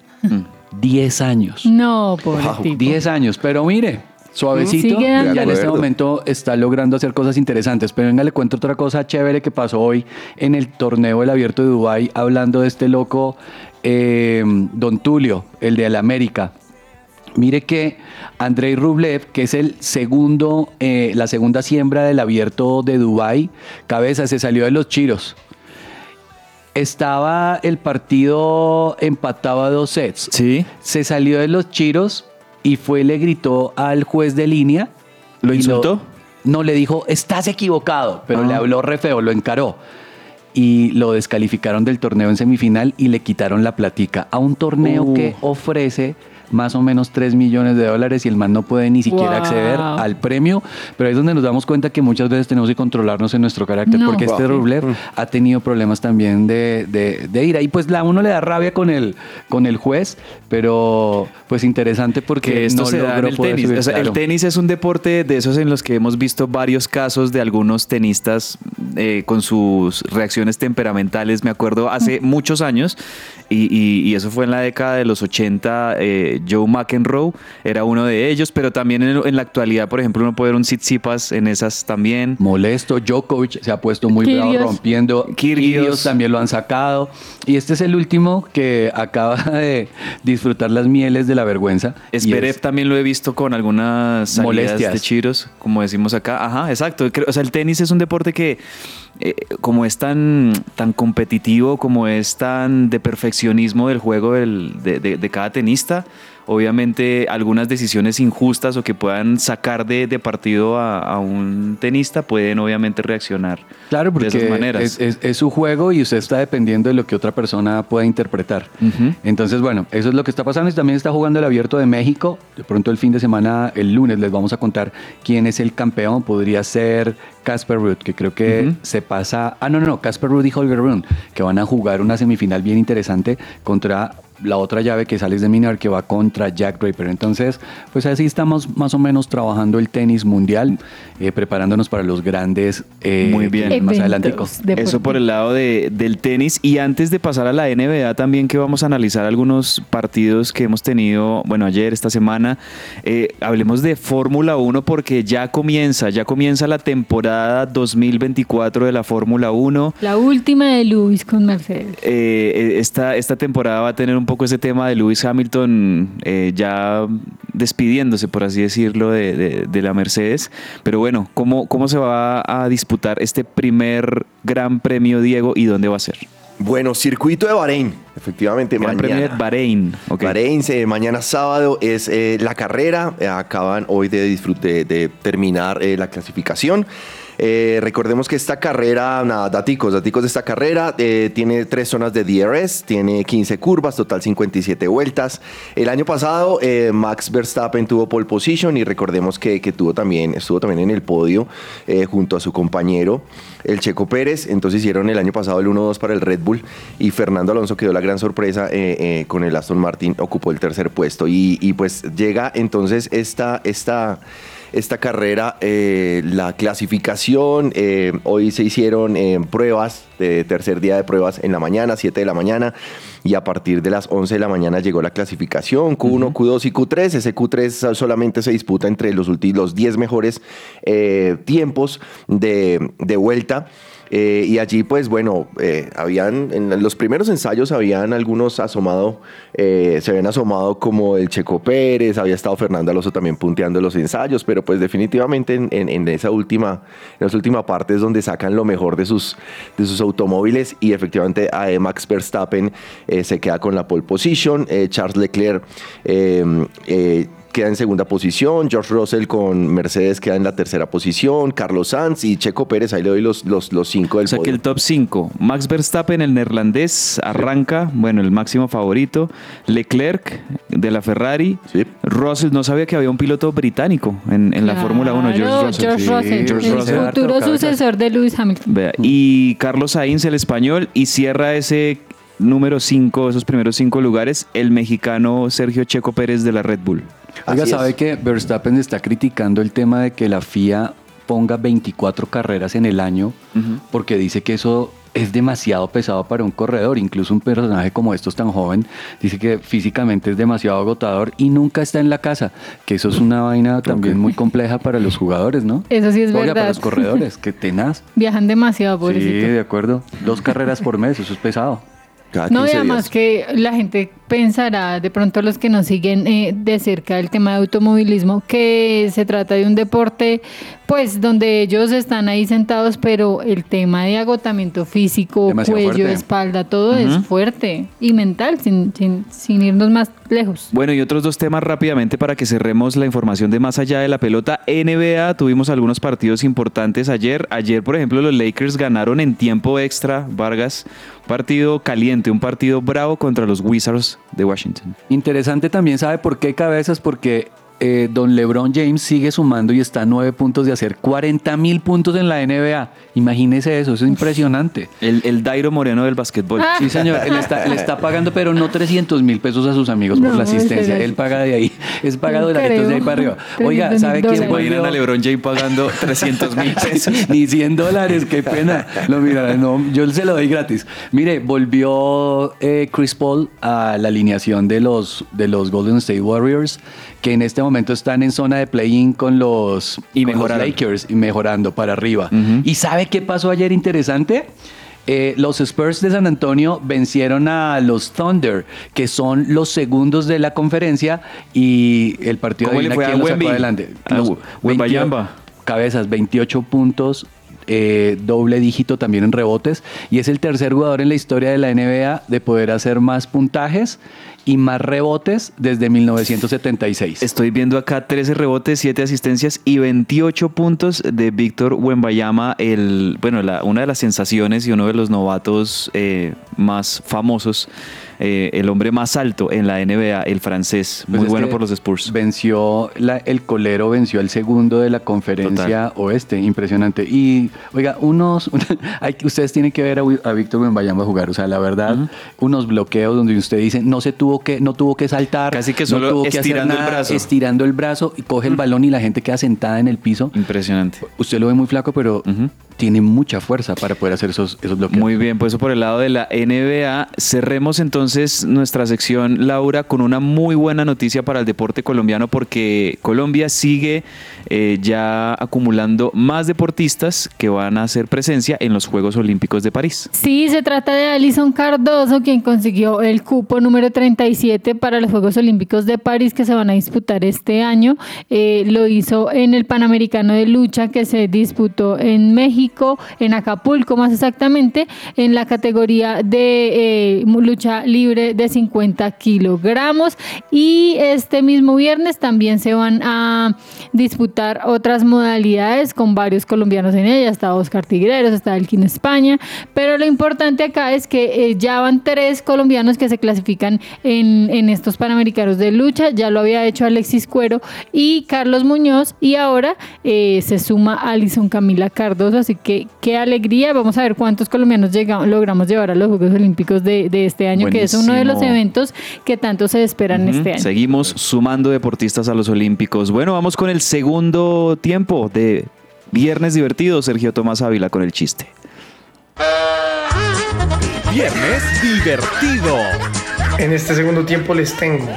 [SPEAKER 2] 10 años.
[SPEAKER 3] No, pobre tipo.
[SPEAKER 2] 10 años, pero mire, suavecito,
[SPEAKER 3] Sigue
[SPEAKER 2] ya en este momento está logrando hacer cosas interesantes. Pero venga, le cuento otra cosa chévere que pasó hoy en el torneo del Abierto de Dubái, hablando de este loco eh, Don Tulio, el de la América. Mire que Andrei Rublev, que es el segundo, eh, la segunda siembra del abierto de Dubái, cabeza se salió de los chiros estaba el partido empatado a dos sets.
[SPEAKER 1] Sí.
[SPEAKER 2] Se salió de los chiros y fue le gritó al juez de línea.
[SPEAKER 1] ¿Lo insultó?
[SPEAKER 2] no, le dijo, estás equivocado, pero
[SPEAKER 1] Ah.
[SPEAKER 2] le habló re feo, lo encaró. Y lo descalificaron del torneo en semifinal y le quitaron la platica a un torneo
[SPEAKER 1] Uh.
[SPEAKER 2] que ofrece más o menos 3 millones de dólares y el man no puede ni siquiera
[SPEAKER 3] Wow.
[SPEAKER 2] acceder al premio, pero ahí es donde nos damos cuenta que muchas veces tenemos que controlarnos en nuestro carácter,
[SPEAKER 3] No.
[SPEAKER 2] porque este
[SPEAKER 4] Wow.
[SPEAKER 2] Rublev ha tenido problemas también de, de, de ira. Y pues la uno le da rabia con el, con el juez, pero pues interesante porque
[SPEAKER 1] que esto
[SPEAKER 2] no
[SPEAKER 1] se da en el tenis.
[SPEAKER 2] subir,
[SPEAKER 1] O sea,
[SPEAKER 2] claro.
[SPEAKER 1] El tenis es un deporte de esos en los que hemos visto varios casos de algunos tenistas eh, con sus reacciones temperamentales. Me acuerdo hace muchos años, y, y- y eso fue en la década de los 80, eh, Joe McEnroe era uno de ellos, pero también en, en la actualidad, por ejemplo, uno puede ver un Tsitsipas en esas también.
[SPEAKER 2] molesto. Djokovic se ha puesto muy bravo rompiendo.
[SPEAKER 1] Kyrgios.
[SPEAKER 2] Kyrgios también lo han sacado. Y este es el último que acaba de disfrutar las mieles de la vergüenza. y
[SPEAKER 1] Zverev
[SPEAKER 2] es-
[SPEAKER 1] también lo he visto con algunas salidas
[SPEAKER 2] Molestias.
[SPEAKER 1] de chiros, como decimos acá. Ajá, exacto. O sea, el tenis es un deporte que, eh, como es tan, tan competitivo, como es tan de perfeccionismo del juego del- de, de- de cada tenista, obviamente algunas decisiones injustas o que puedan sacar de, de partido a, a un tenista pueden obviamente reaccionar
[SPEAKER 2] Claro, porque
[SPEAKER 1] de esas maneras.
[SPEAKER 2] es, es- es su juego y usted está dependiendo de lo que otra persona pueda interpretar. Entonces, bueno, eso es lo que está pasando. Y también está jugando el Abierto de México. De pronto el fin de semana, el lunes, les vamos a contar quién es el campeón. Podría ser Casper Ruud, que creo que se pasa... Ah, no, no, no, Casper Ruud y Holger Rune, que van a jugar una semifinal bien interesante contra la otra llave que es Alex de Minar, que va contra Jack Draper. Entonces, pues así estamos más o menos trabajando el tenis mundial, eh, preparándonos para los grandes... eh,
[SPEAKER 1] Muy bien.
[SPEAKER 2] más adelante.
[SPEAKER 1] Eso por el lado de- del tenis. Y antes de pasar a la NBA también que vamos a analizar algunos partidos que hemos tenido, bueno, ayer, esta semana, eh, hablemos de Fórmula 1 porque ya comienza, ya comienza la temporada 2024 de la Fórmula 1.
[SPEAKER 3] La última de Luis con Mercedes.
[SPEAKER 1] Eh, eh, esta, esta temporada va a tener un poco ese tema de Lewis Hamilton eh, ya despidiéndose, por así decirlo, de, de- de la Mercedes. Pero bueno, ¿cómo, ¿cómo se va a disputar este primer gran premio, Diego, y dónde va a ser?
[SPEAKER 4] Bueno, circuito de Bahrein, efectivamente.
[SPEAKER 1] Gran
[SPEAKER 4] mañana.
[SPEAKER 1] premio de Bahrein. ok.
[SPEAKER 4] Bahrein, eh, mañana sábado es eh, la carrera. eh, acaban hoy de, disfrute, de terminar eh, la clasificación. Eh, recordemos que esta carrera, nada, daticos, daticos de esta carrera, eh, tiene tres zonas de DRS, tiene 15 curvas, total 57 vueltas. El año pasado eh, Max Verstappen tuvo pole position y recordemos que, que tuvo también, estuvo también en el podio junto a su compañero, el Checo Pérez. Entonces hicieron el año pasado el 1-2 para el Red Bull y Fernando Alonso quedó la gran sorpresa con el Aston Martin, ocupó el tercer puesto. Y, y pues llega entonces esta... esta esta carrera, eh, la clasificación. eh, hoy se hicieron eh, pruebas, de tercer día de pruebas en la mañana, 7 de la mañana, y a partir de las 11 de la mañana llegó la clasificación, Q1, Q2 y Q3. Ese Q3 solamente se disputa entre los, ulti- los 10 mejores tiempos de, de vuelta. Eh, y allí, pues bueno, eh, habían, en los primeros ensayos habían algunos asomado, eh, se habían asomado como el Checo Pérez, había estado Fernando Alonso también punteando los ensayos, pero pues definitivamente en, en- esa última, en esa última parte es donde sacan lo mejor de sus, de sus automóviles y efectivamente eh, Max Verstappen se queda con la pole position, Charles Leclerc queda en segunda posición, George Russell con Mercedes queda en la tercera posición, Carlos Sanz y Checo Pérez, ahí le doy los, los, los cinco del
[SPEAKER 1] O sea que
[SPEAKER 4] podio.
[SPEAKER 1] el top 5, Max Verstappen, el neerlandés, arranca, bueno, el máximo favorito, Leclerc de la Ferrari,
[SPEAKER 4] Sí.
[SPEAKER 1] Russell, no sabía que había un piloto británico en, en la Fórmula 1, George Russell.
[SPEAKER 3] George
[SPEAKER 1] Sí,
[SPEAKER 3] Russell,
[SPEAKER 1] George
[SPEAKER 3] el
[SPEAKER 1] Russell.
[SPEAKER 3] futuro
[SPEAKER 2] Cabezas.
[SPEAKER 3] sucesor de Lewis Hamilton.
[SPEAKER 1] Vea, Y Carlos Sainz, el español, y cierra ese número 5, esos primeros cinco lugares, el mexicano Sergio Checo Pérez de la Red Bull.
[SPEAKER 2] Oiga,
[SPEAKER 4] Así
[SPEAKER 2] ¿sabe
[SPEAKER 4] es.
[SPEAKER 2] que Verstappen está criticando el tema de que la FIA ponga 24 carreras en el año? Porque dice que eso es demasiado pesado para un corredor. Incluso un personaje como estos tan joven dice que físicamente es demasiado agotador y nunca está en la casa. Que eso es una vaina también muy compleja para los jugadores, ¿no?
[SPEAKER 3] Eso sí es
[SPEAKER 2] Oiga,
[SPEAKER 3] verdad.
[SPEAKER 2] para los corredores, que tenaz. [LAUGHS]
[SPEAKER 3] Viajan demasiado,
[SPEAKER 2] Sí,
[SPEAKER 3] pobrecito.
[SPEAKER 2] de acuerdo. Dos carreras por mes, eso es pesado.
[SPEAKER 4] Cada
[SPEAKER 3] No, y
[SPEAKER 4] 15
[SPEAKER 3] además
[SPEAKER 4] días.
[SPEAKER 3] que la gente pensará de pronto los que nos siguen eh, de cerca el tema de automovilismo que se trata de un deporte pues donde ellos están ahí sentados pero el tema de agotamiento físico,
[SPEAKER 2] Demasiado
[SPEAKER 3] cuello,
[SPEAKER 2] fuerte.
[SPEAKER 3] espalda, todo es fuerte y mental sin, sin, sin irnos más lejos.
[SPEAKER 1] Bueno, y otros dos temas rápidamente para que cerremos la información de más allá de la pelota. NBA, tuvimos algunos partidos importantes ayer. Ayer, por ejemplo, los Lakers ganaron en tiempo extra, Vargas. Partido caliente, un partido bravo contra los Wizards de Washington.
[SPEAKER 2] Interesante también, ¿sabe por qué cabezas? Porque eh, don LeBron James sigue sumando y está a nueve puntos de hacer 40 mil puntos en la NBA. Imagínese eso, eso es impresionante.
[SPEAKER 1] El, el Dairo Moreno del básquetbol.
[SPEAKER 2] Sí, señor, él está, él está pagando, pero no 300 mil pesos a sus amigos por
[SPEAKER 3] No,
[SPEAKER 2] la asistencia. Él paga de ahí, es pagado de la ahí para arriba. Oiga,
[SPEAKER 3] 300.000
[SPEAKER 2] ¿sabe quién.
[SPEAKER 1] Imaginan a
[SPEAKER 2] volvió?
[SPEAKER 1] LeBron James pagando [LAUGHS] 300 mil pesos.
[SPEAKER 2] Ni 100 dólares, qué pena. Lo mira, no, yo se lo doy gratis. Mire, volvió eh, Chris Paul a la alineación de los, de los Golden State Warriors, que en este momento están en zona de play-in con los,
[SPEAKER 1] Y
[SPEAKER 2] con los. Lakers y mejorando para arriba.
[SPEAKER 1] Ujú.
[SPEAKER 2] ¿Y sabe qué pasó ayer interesante? Eh, los Spurs de San Antonio vencieron a los Thunder, que son los segundos de la conferencia, y el partido
[SPEAKER 1] ¿Cómo le
[SPEAKER 2] adivina
[SPEAKER 1] fue a
[SPEAKER 2] quién lo sacó adelante. Los cabezas, 28 puntos, eh, doble dígito también en rebotes, y es el tercer jugador en la historia de la NBA de poder hacer más puntajes y más rebotes desde 1976.
[SPEAKER 1] Estoy viendo acá 13 rebotes, 7 asistencias y 28 puntos de Víctor Wembayama, el, bueno, una de las sensaciones y uno de los novatos eh, más famosos, eh, el hombre más alto en la NBA, el francés,
[SPEAKER 2] Pues
[SPEAKER 1] muy
[SPEAKER 2] es
[SPEAKER 1] bueno por los Spurs.
[SPEAKER 2] Venció la- el colero, venció al segundo de la conferencia oeste, impresionante. Y oiga, unos, [LAUGHS] hay, ustedes tienen que ver a, a Víctor Wembanyama jugar, o sea, la verdad, unos bloqueos donde usted dice no se tuvo que, no tuvo que saltar,
[SPEAKER 1] Casi que
[SPEAKER 2] no
[SPEAKER 1] solo
[SPEAKER 2] tuvo que hacer
[SPEAKER 1] estirando el brazo.
[SPEAKER 2] estirando el brazo y coge el balón y la gente queda sentada en el piso.
[SPEAKER 1] Impresionante.
[SPEAKER 2] Usted lo ve muy flaco, pero tiene mucha fuerza para poder hacer esos, esos bloqueos.
[SPEAKER 1] Muy bien, pues eso por el lado de la NBA. Cerremos entonces nuestra sección, Laura, con una muy buena noticia para el deporte colombiano porque Colombia sigue eh, ya acumulando más deportistas que van a hacer presencia en los Juegos Olímpicos de París.
[SPEAKER 3] Sí, se trata de Alison Cardoso, quien consiguió el cupo número 37 para los Juegos Olímpicos de París que se van a disputar este año. Eh, lo hizo en el Panamericano de Lucha que se disputó en México, en Acapulco más exactamente, en la categoría de eh, lucha libre de 50 kilogramos. Y este mismo viernes también se van a disputar otras modalidades con varios colombianos en ella. Está Oscar Tigreros, está Elkin España. Pero lo importante acá es que eh, ya van tres colombianos que se clasifican en, en estos panamericanos de lucha. Ya lo había hecho Alexis Cuero y Carlos Muñoz. Y ahora eh, se suma Alison Camila Cardoso. Así que qué alegría. Vamos a ver cuántos colombianos llegamos, logramos llevar a los Juegos Olímpicos de, de este año, es uno de los eventos que tanto se esperan
[SPEAKER 1] Ujú.
[SPEAKER 3] este año.
[SPEAKER 1] Seguimos sumando deportistas a los Olímpicos. Bueno, vamos con el segundo tiempo de Viernes Divertido. Sergio Tomás Ávila con el chiste.
[SPEAKER 6] Viernes divertido.
[SPEAKER 8] En este segundo tiempo les tengo.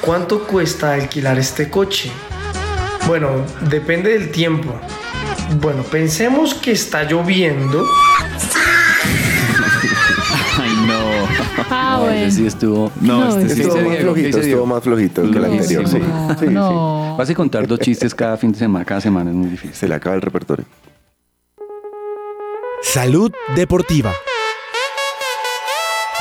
[SPEAKER 8] ¿Cuánto cuesta alquilar este coche? Bueno, depende del tiempo. Bueno, pensemos que está lloviendo.
[SPEAKER 3] Ah,
[SPEAKER 2] No, ese
[SPEAKER 3] bueno.
[SPEAKER 2] sí estuvo.
[SPEAKER 1] No,
[SPEAKER 3] No,
[SPEAKER 1] este
[SPEAKER 3] ese
[SPEAKER 1] sí.
[SPEAKER 2] Dice
[SPEAKER 4] estuvo más flojito que el anterior, sí.
[SPEAKER 3] No,
[SPEAKER 4] Sí, sí.
[SPEAKER 3] no.
[SPEAKER 2] Vas a contar dos chistes cada fin de semana, cada semana, es muy difícil.
[SPEAKER 4] Se le acaba el repertorio.
[SPEAKER 6] Salud deportiva.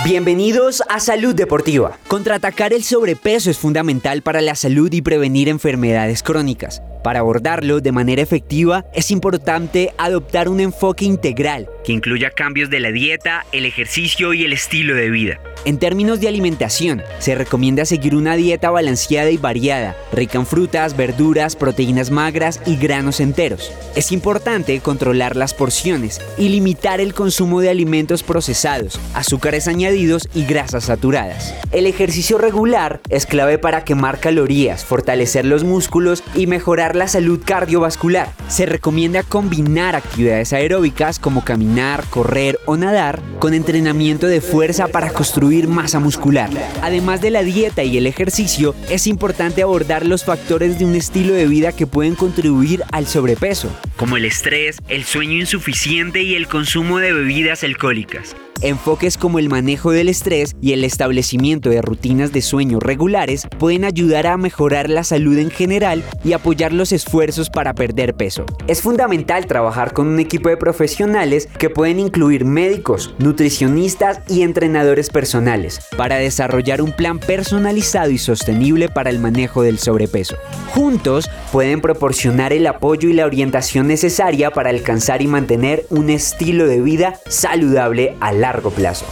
[SPEAKER 10] Bienvenidos a Salud Deportiva. Contraatacar el sobrepeso es fundamental para la salud y prevenir enfermedades crónicas. Para abordarlo de manera efectiva es importante adoptar un enfoque integral que incluya cambios de la dieta, el ejercicio y el estilo de vida. En términos de alimentación, se recomienda seguir una dieta balanceada y variada, rica en frutas, verduras, proteínas magras y granos enteros. Es importante controlar las porciones y limitar el consumo de alimentos procesados, azúcares añadidos y grasas saturadas. El ejercicio regular es clave para quemar calorías, fortalecer los músculos y mejorar la salud cardiovascular. Se recomienda combinar actividades aeróbicas como caminar, correr o nadar con entrenamiento de fuerza para construir masa muscular. Además de la dieta y el ejercicio, es importante abordar los factores de un estilo de vida que pueden contribuir al sobrepeso, como el estrés, el sueño insuficiente y el consumo de bebidas alcohólicas. Enfoques como el manejo del estrés y el establecimiento de rutinas de sueño regulares pueden ayudar a mejorar la salud en general y apoyar los esfuerzos para perder peso. Es fundamental trabajar con un equipo de profesionales que pueden incluir médicos, nutricionistas y entrenadores personales para desarrollar un plan personalizado y sostenible para el manejo del sobrepeso. Juntos pueden proporcionar el apoyo y la orientación necesaria para alcanzar y mantener un estilo de vida saludable a largo plazo.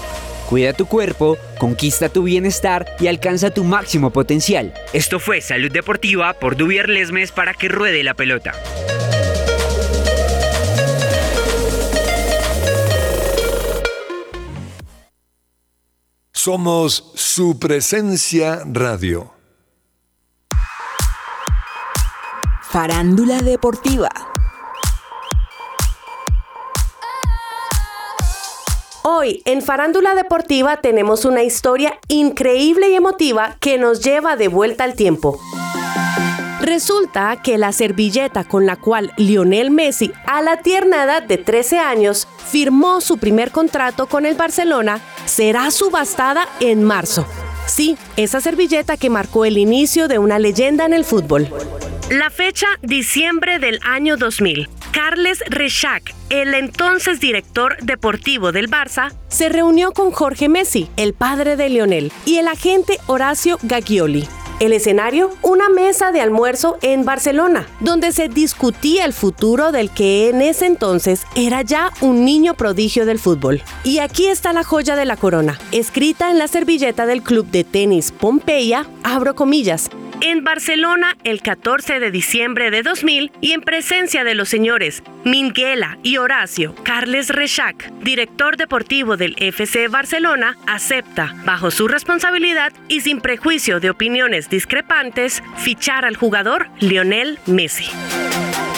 [SPEAKER 10] Cuida tu cuerpo, conquista tu bienestar y alcanza tu máximo potencial. Esto fue Salud Deportiva por Dubier Lesmes para que ruede la pelota.
[SPEAKER 9] Somos su presencia radio.
[SPEAKER 11] Farándula Deportiva.
[SPEAKER 12] Hoy en Farándula Deportiva tenemos una historia increíble y emotiva que nos lleva de vuelta al tiempo. Resulta que la servilleta con la cual Lionel Messi, a la tierna edad de 13 años, firmó su primer contrato con el Barcelona, será subastada en marzo. Sí, esa servilleta que marcó el inicio de una leyenda en el fútbol. La fecha, diciembre del año 2000. Carles Rechac, el entonces director deportivo del Barça, se reunió con Jorge Messi, el padre de Lionel, y el agente Horacio Gaglioli. El escenario, una mesa de almuerzo en Barcelona, donde se discutía el futuro del que en ese entonces era ya un niño prodigio del fútbol. Y aquí está la joya de la corona, escrita en la servilleta del club de tenis Pompeya, abro comillas, en Barcelona el 14 de diciembre de 2000 y en presencia de los señores Minguela y Horacio Carles Rechac, director deportivo del FC Barcelona, acepta, bajo su responsabilidad y sin prejuicio de opiniones discrepantes, fichar al jugador Lionel Messi.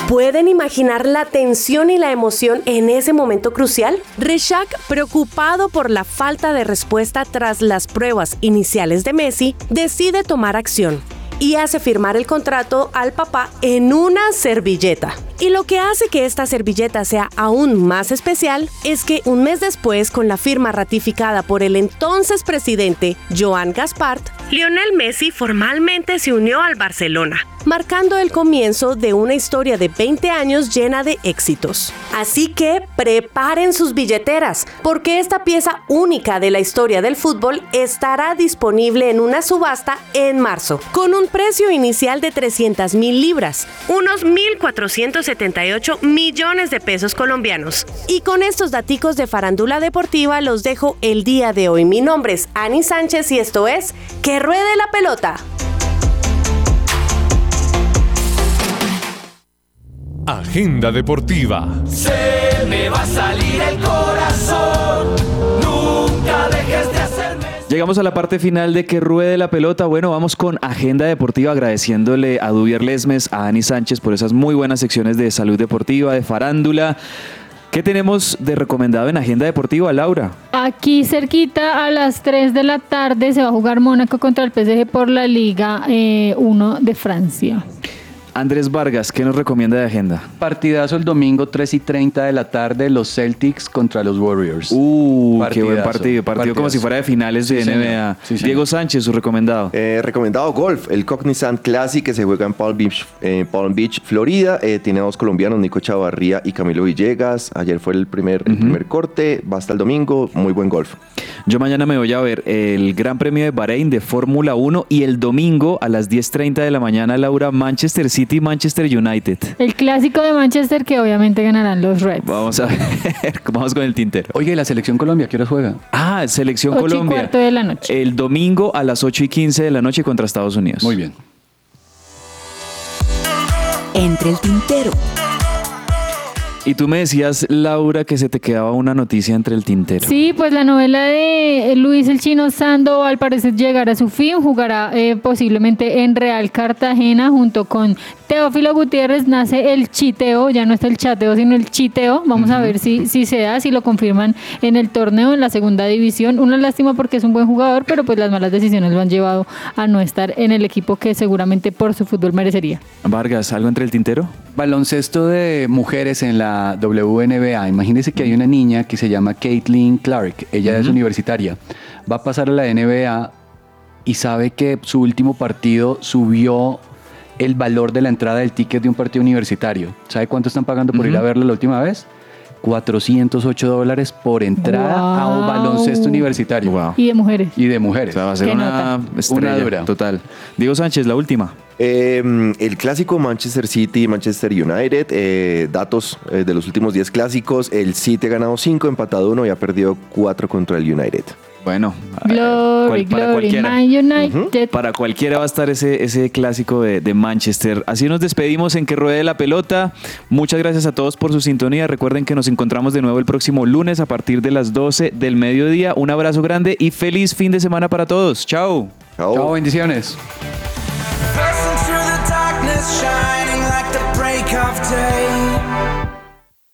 [SPEAKER 12] ¿Pueden imaginar la tensión y la emoción en ese momento crucial? Rechac, preocupado por la falta de respuesta tras las pruebas iniciales de Messi, decide tomar acción y hace firmar el contrato al papá en una servilleta. Y lo que hace que esta servilleta sea aún más especial es que un mes después, con la firma ratificada por el entonces presidente Joan Gaspart, Lionel Messi formalmente se unió al Barcelona, marcando el comienzo de una historia de 20 años llena de éxitos. Así que preparen sus billeteras, porque esta pieza única de la historia del fútbol estará disponible en una subasta en marzo, con un precio inicial de 300 mil libras, unos 1.478 millones de pesos colombianos. Y con estos daticos de farándula deportiva los dejo el día de hoy. Mi nombre es Ani Sánchez y esto es Que ruede la pelota.
[SPEAKER 9] Agenda deportiva.
[SPEAKER 13] Se me va a salir el corazón.
[SPEAKER 1] Llegamos a la parte final de que ruede la pelota. Bueno, vamos con Agenda Deportiva, agradeciéndole a Dubier Lesmes, a Ani Sánchez por esas muy buenas secciones de salud deportiva, de farándula. ¿Qué tenemos de recomendado en Agenda Deportiva, Laura?
[SPEAKER 3] Aquí cerquita a las 3 de la tarde se va a jugar Mónaco contra el PSG por la Liga 1 de Francia.
[SPEAKER 1] Andrés Vargas, ¿qué nos recomienda de agenda?
[SPEAKER 2] Partidazo el domingo 3 y 30 de la tarde, los Celtics contra los Warriors.
[SPEAKER 1] Uh, qué buen partido. Partido como si fuera de finales de
[SPEAKER 2] Sí.
[SPEAKER 1] NBA.
[SPEAKER 2] Sí.
[SPEAKER 1] Diego Sánchez, su recomendado.
[SPEAKER 4] Eh, recomendado golf, el Cognizant Classic que se juega en Palm Beach, eh, Palm Beach Florida. Eh, tiene dos colombianos, Nico Chavarría y Camilo Villegas. Ayer fue el primer, el primer corte, va hasta el domingo. Muy buen golf.
[SPEAKER 1] Yo mañana me voy a ver el Gran Premio de Bahrein de Fórmula 1 y el domingo a las 10.30 de la mañana, Laura, Manchester City, Manchester United.
[SPEAKER 3] El clásico de Manchester que obviamente ganarán los Reds.
[SPEAKER 1] Vamos a ver, [LAUGHS] vamos con el tintero.
[SPEAKER 2] Oye, ¿y la selección Colombia qué hora juega?
[SPEAKER 1] Ah, Selección
[SPEAKER 3] Ocho y
[SPEAKER 1] Colombia.
[SPEAKER 3] cuarto de la noche.
[SPEAKER 1] El domingo a las 8 y 15 de la noche contra Estados Unidos.
[SPEAKER 2] Muy bien.
[SPEAKER 11] Entre el tintero.
[SPEAKER 1] Y tú me decías, Laura, que se te quedaba una noticia entre el tintero.
[SPEAKER 3] Sí, pues la novela de Luis el Chino Sando al parecer llegará a su fin, jugará eh, posiblemente en Real Cartagena junto con Teófilo Gutiérrez, nace el chiteo, ya no está el chateo, sino el chiteo, vamos a ver si, si se da, si lo confirman en el torneo, en la segunda división, una lástima porque es un buen jugador, pero pues las malas decisiones lo han llevado a no estar en el equipo que seguramente por su fútbol merecería.
[SPEAKER 1] Vargas, ¿algo entre el tintero?
[SPEAKER 2] Baloncesto de mujeres en la WNBA. Imagínense que hay una niña que se llama Caitlin Clark. Ella es universitaria. Va a pasar a la NBA y sabe que su último partido subió el valor de la entrada del ticket de un partido universitario. ¿Sabe cuánto están pagando por ir a verlo la última vez? 408 dólares por entrada a un baloncesto universitario.
[SPEAKER 3] Y de mujeres.
[SPEAKER 2] Y de mujeres.
[SPEAKER 1] va a ser una
[SPEAKER 2] Una dura.
[SPEAKER 1] total. Diego Sánchez, la última.
[SPEAKER 4] Eh, el clásico Manchester City, Manchester United, eh, datos eh, de los últimos 10 clásicos, el City ha ganado 5, empatado 1 y ha perdido 4 contra el United.
[SPEAKER 1] Bueno,
[SPEAKER 3] Glory,
[SPEAKER 1] cual- para
[SPEAKER 3] glory,
[SPEAKER 1] cualquiera.
[SPEAKER 3] Man United.
[SPEAKER 1] Para cualquiera va a estar ese, ese clásico de, de Manchester. Así nos despedimos en que ruede la pelota. Muchas gracias a todos por su sintonía. Recuerden que nos encontramos de nuevo el próximo lunes a partir de las 12 del mediodía. Un abrazo grande y feliz fin de semana para todos. Chao.
[SPEAKER 2] Chao, bendiciones.
[SPEAKER 13] Passing through the darkness, shining like the break of day.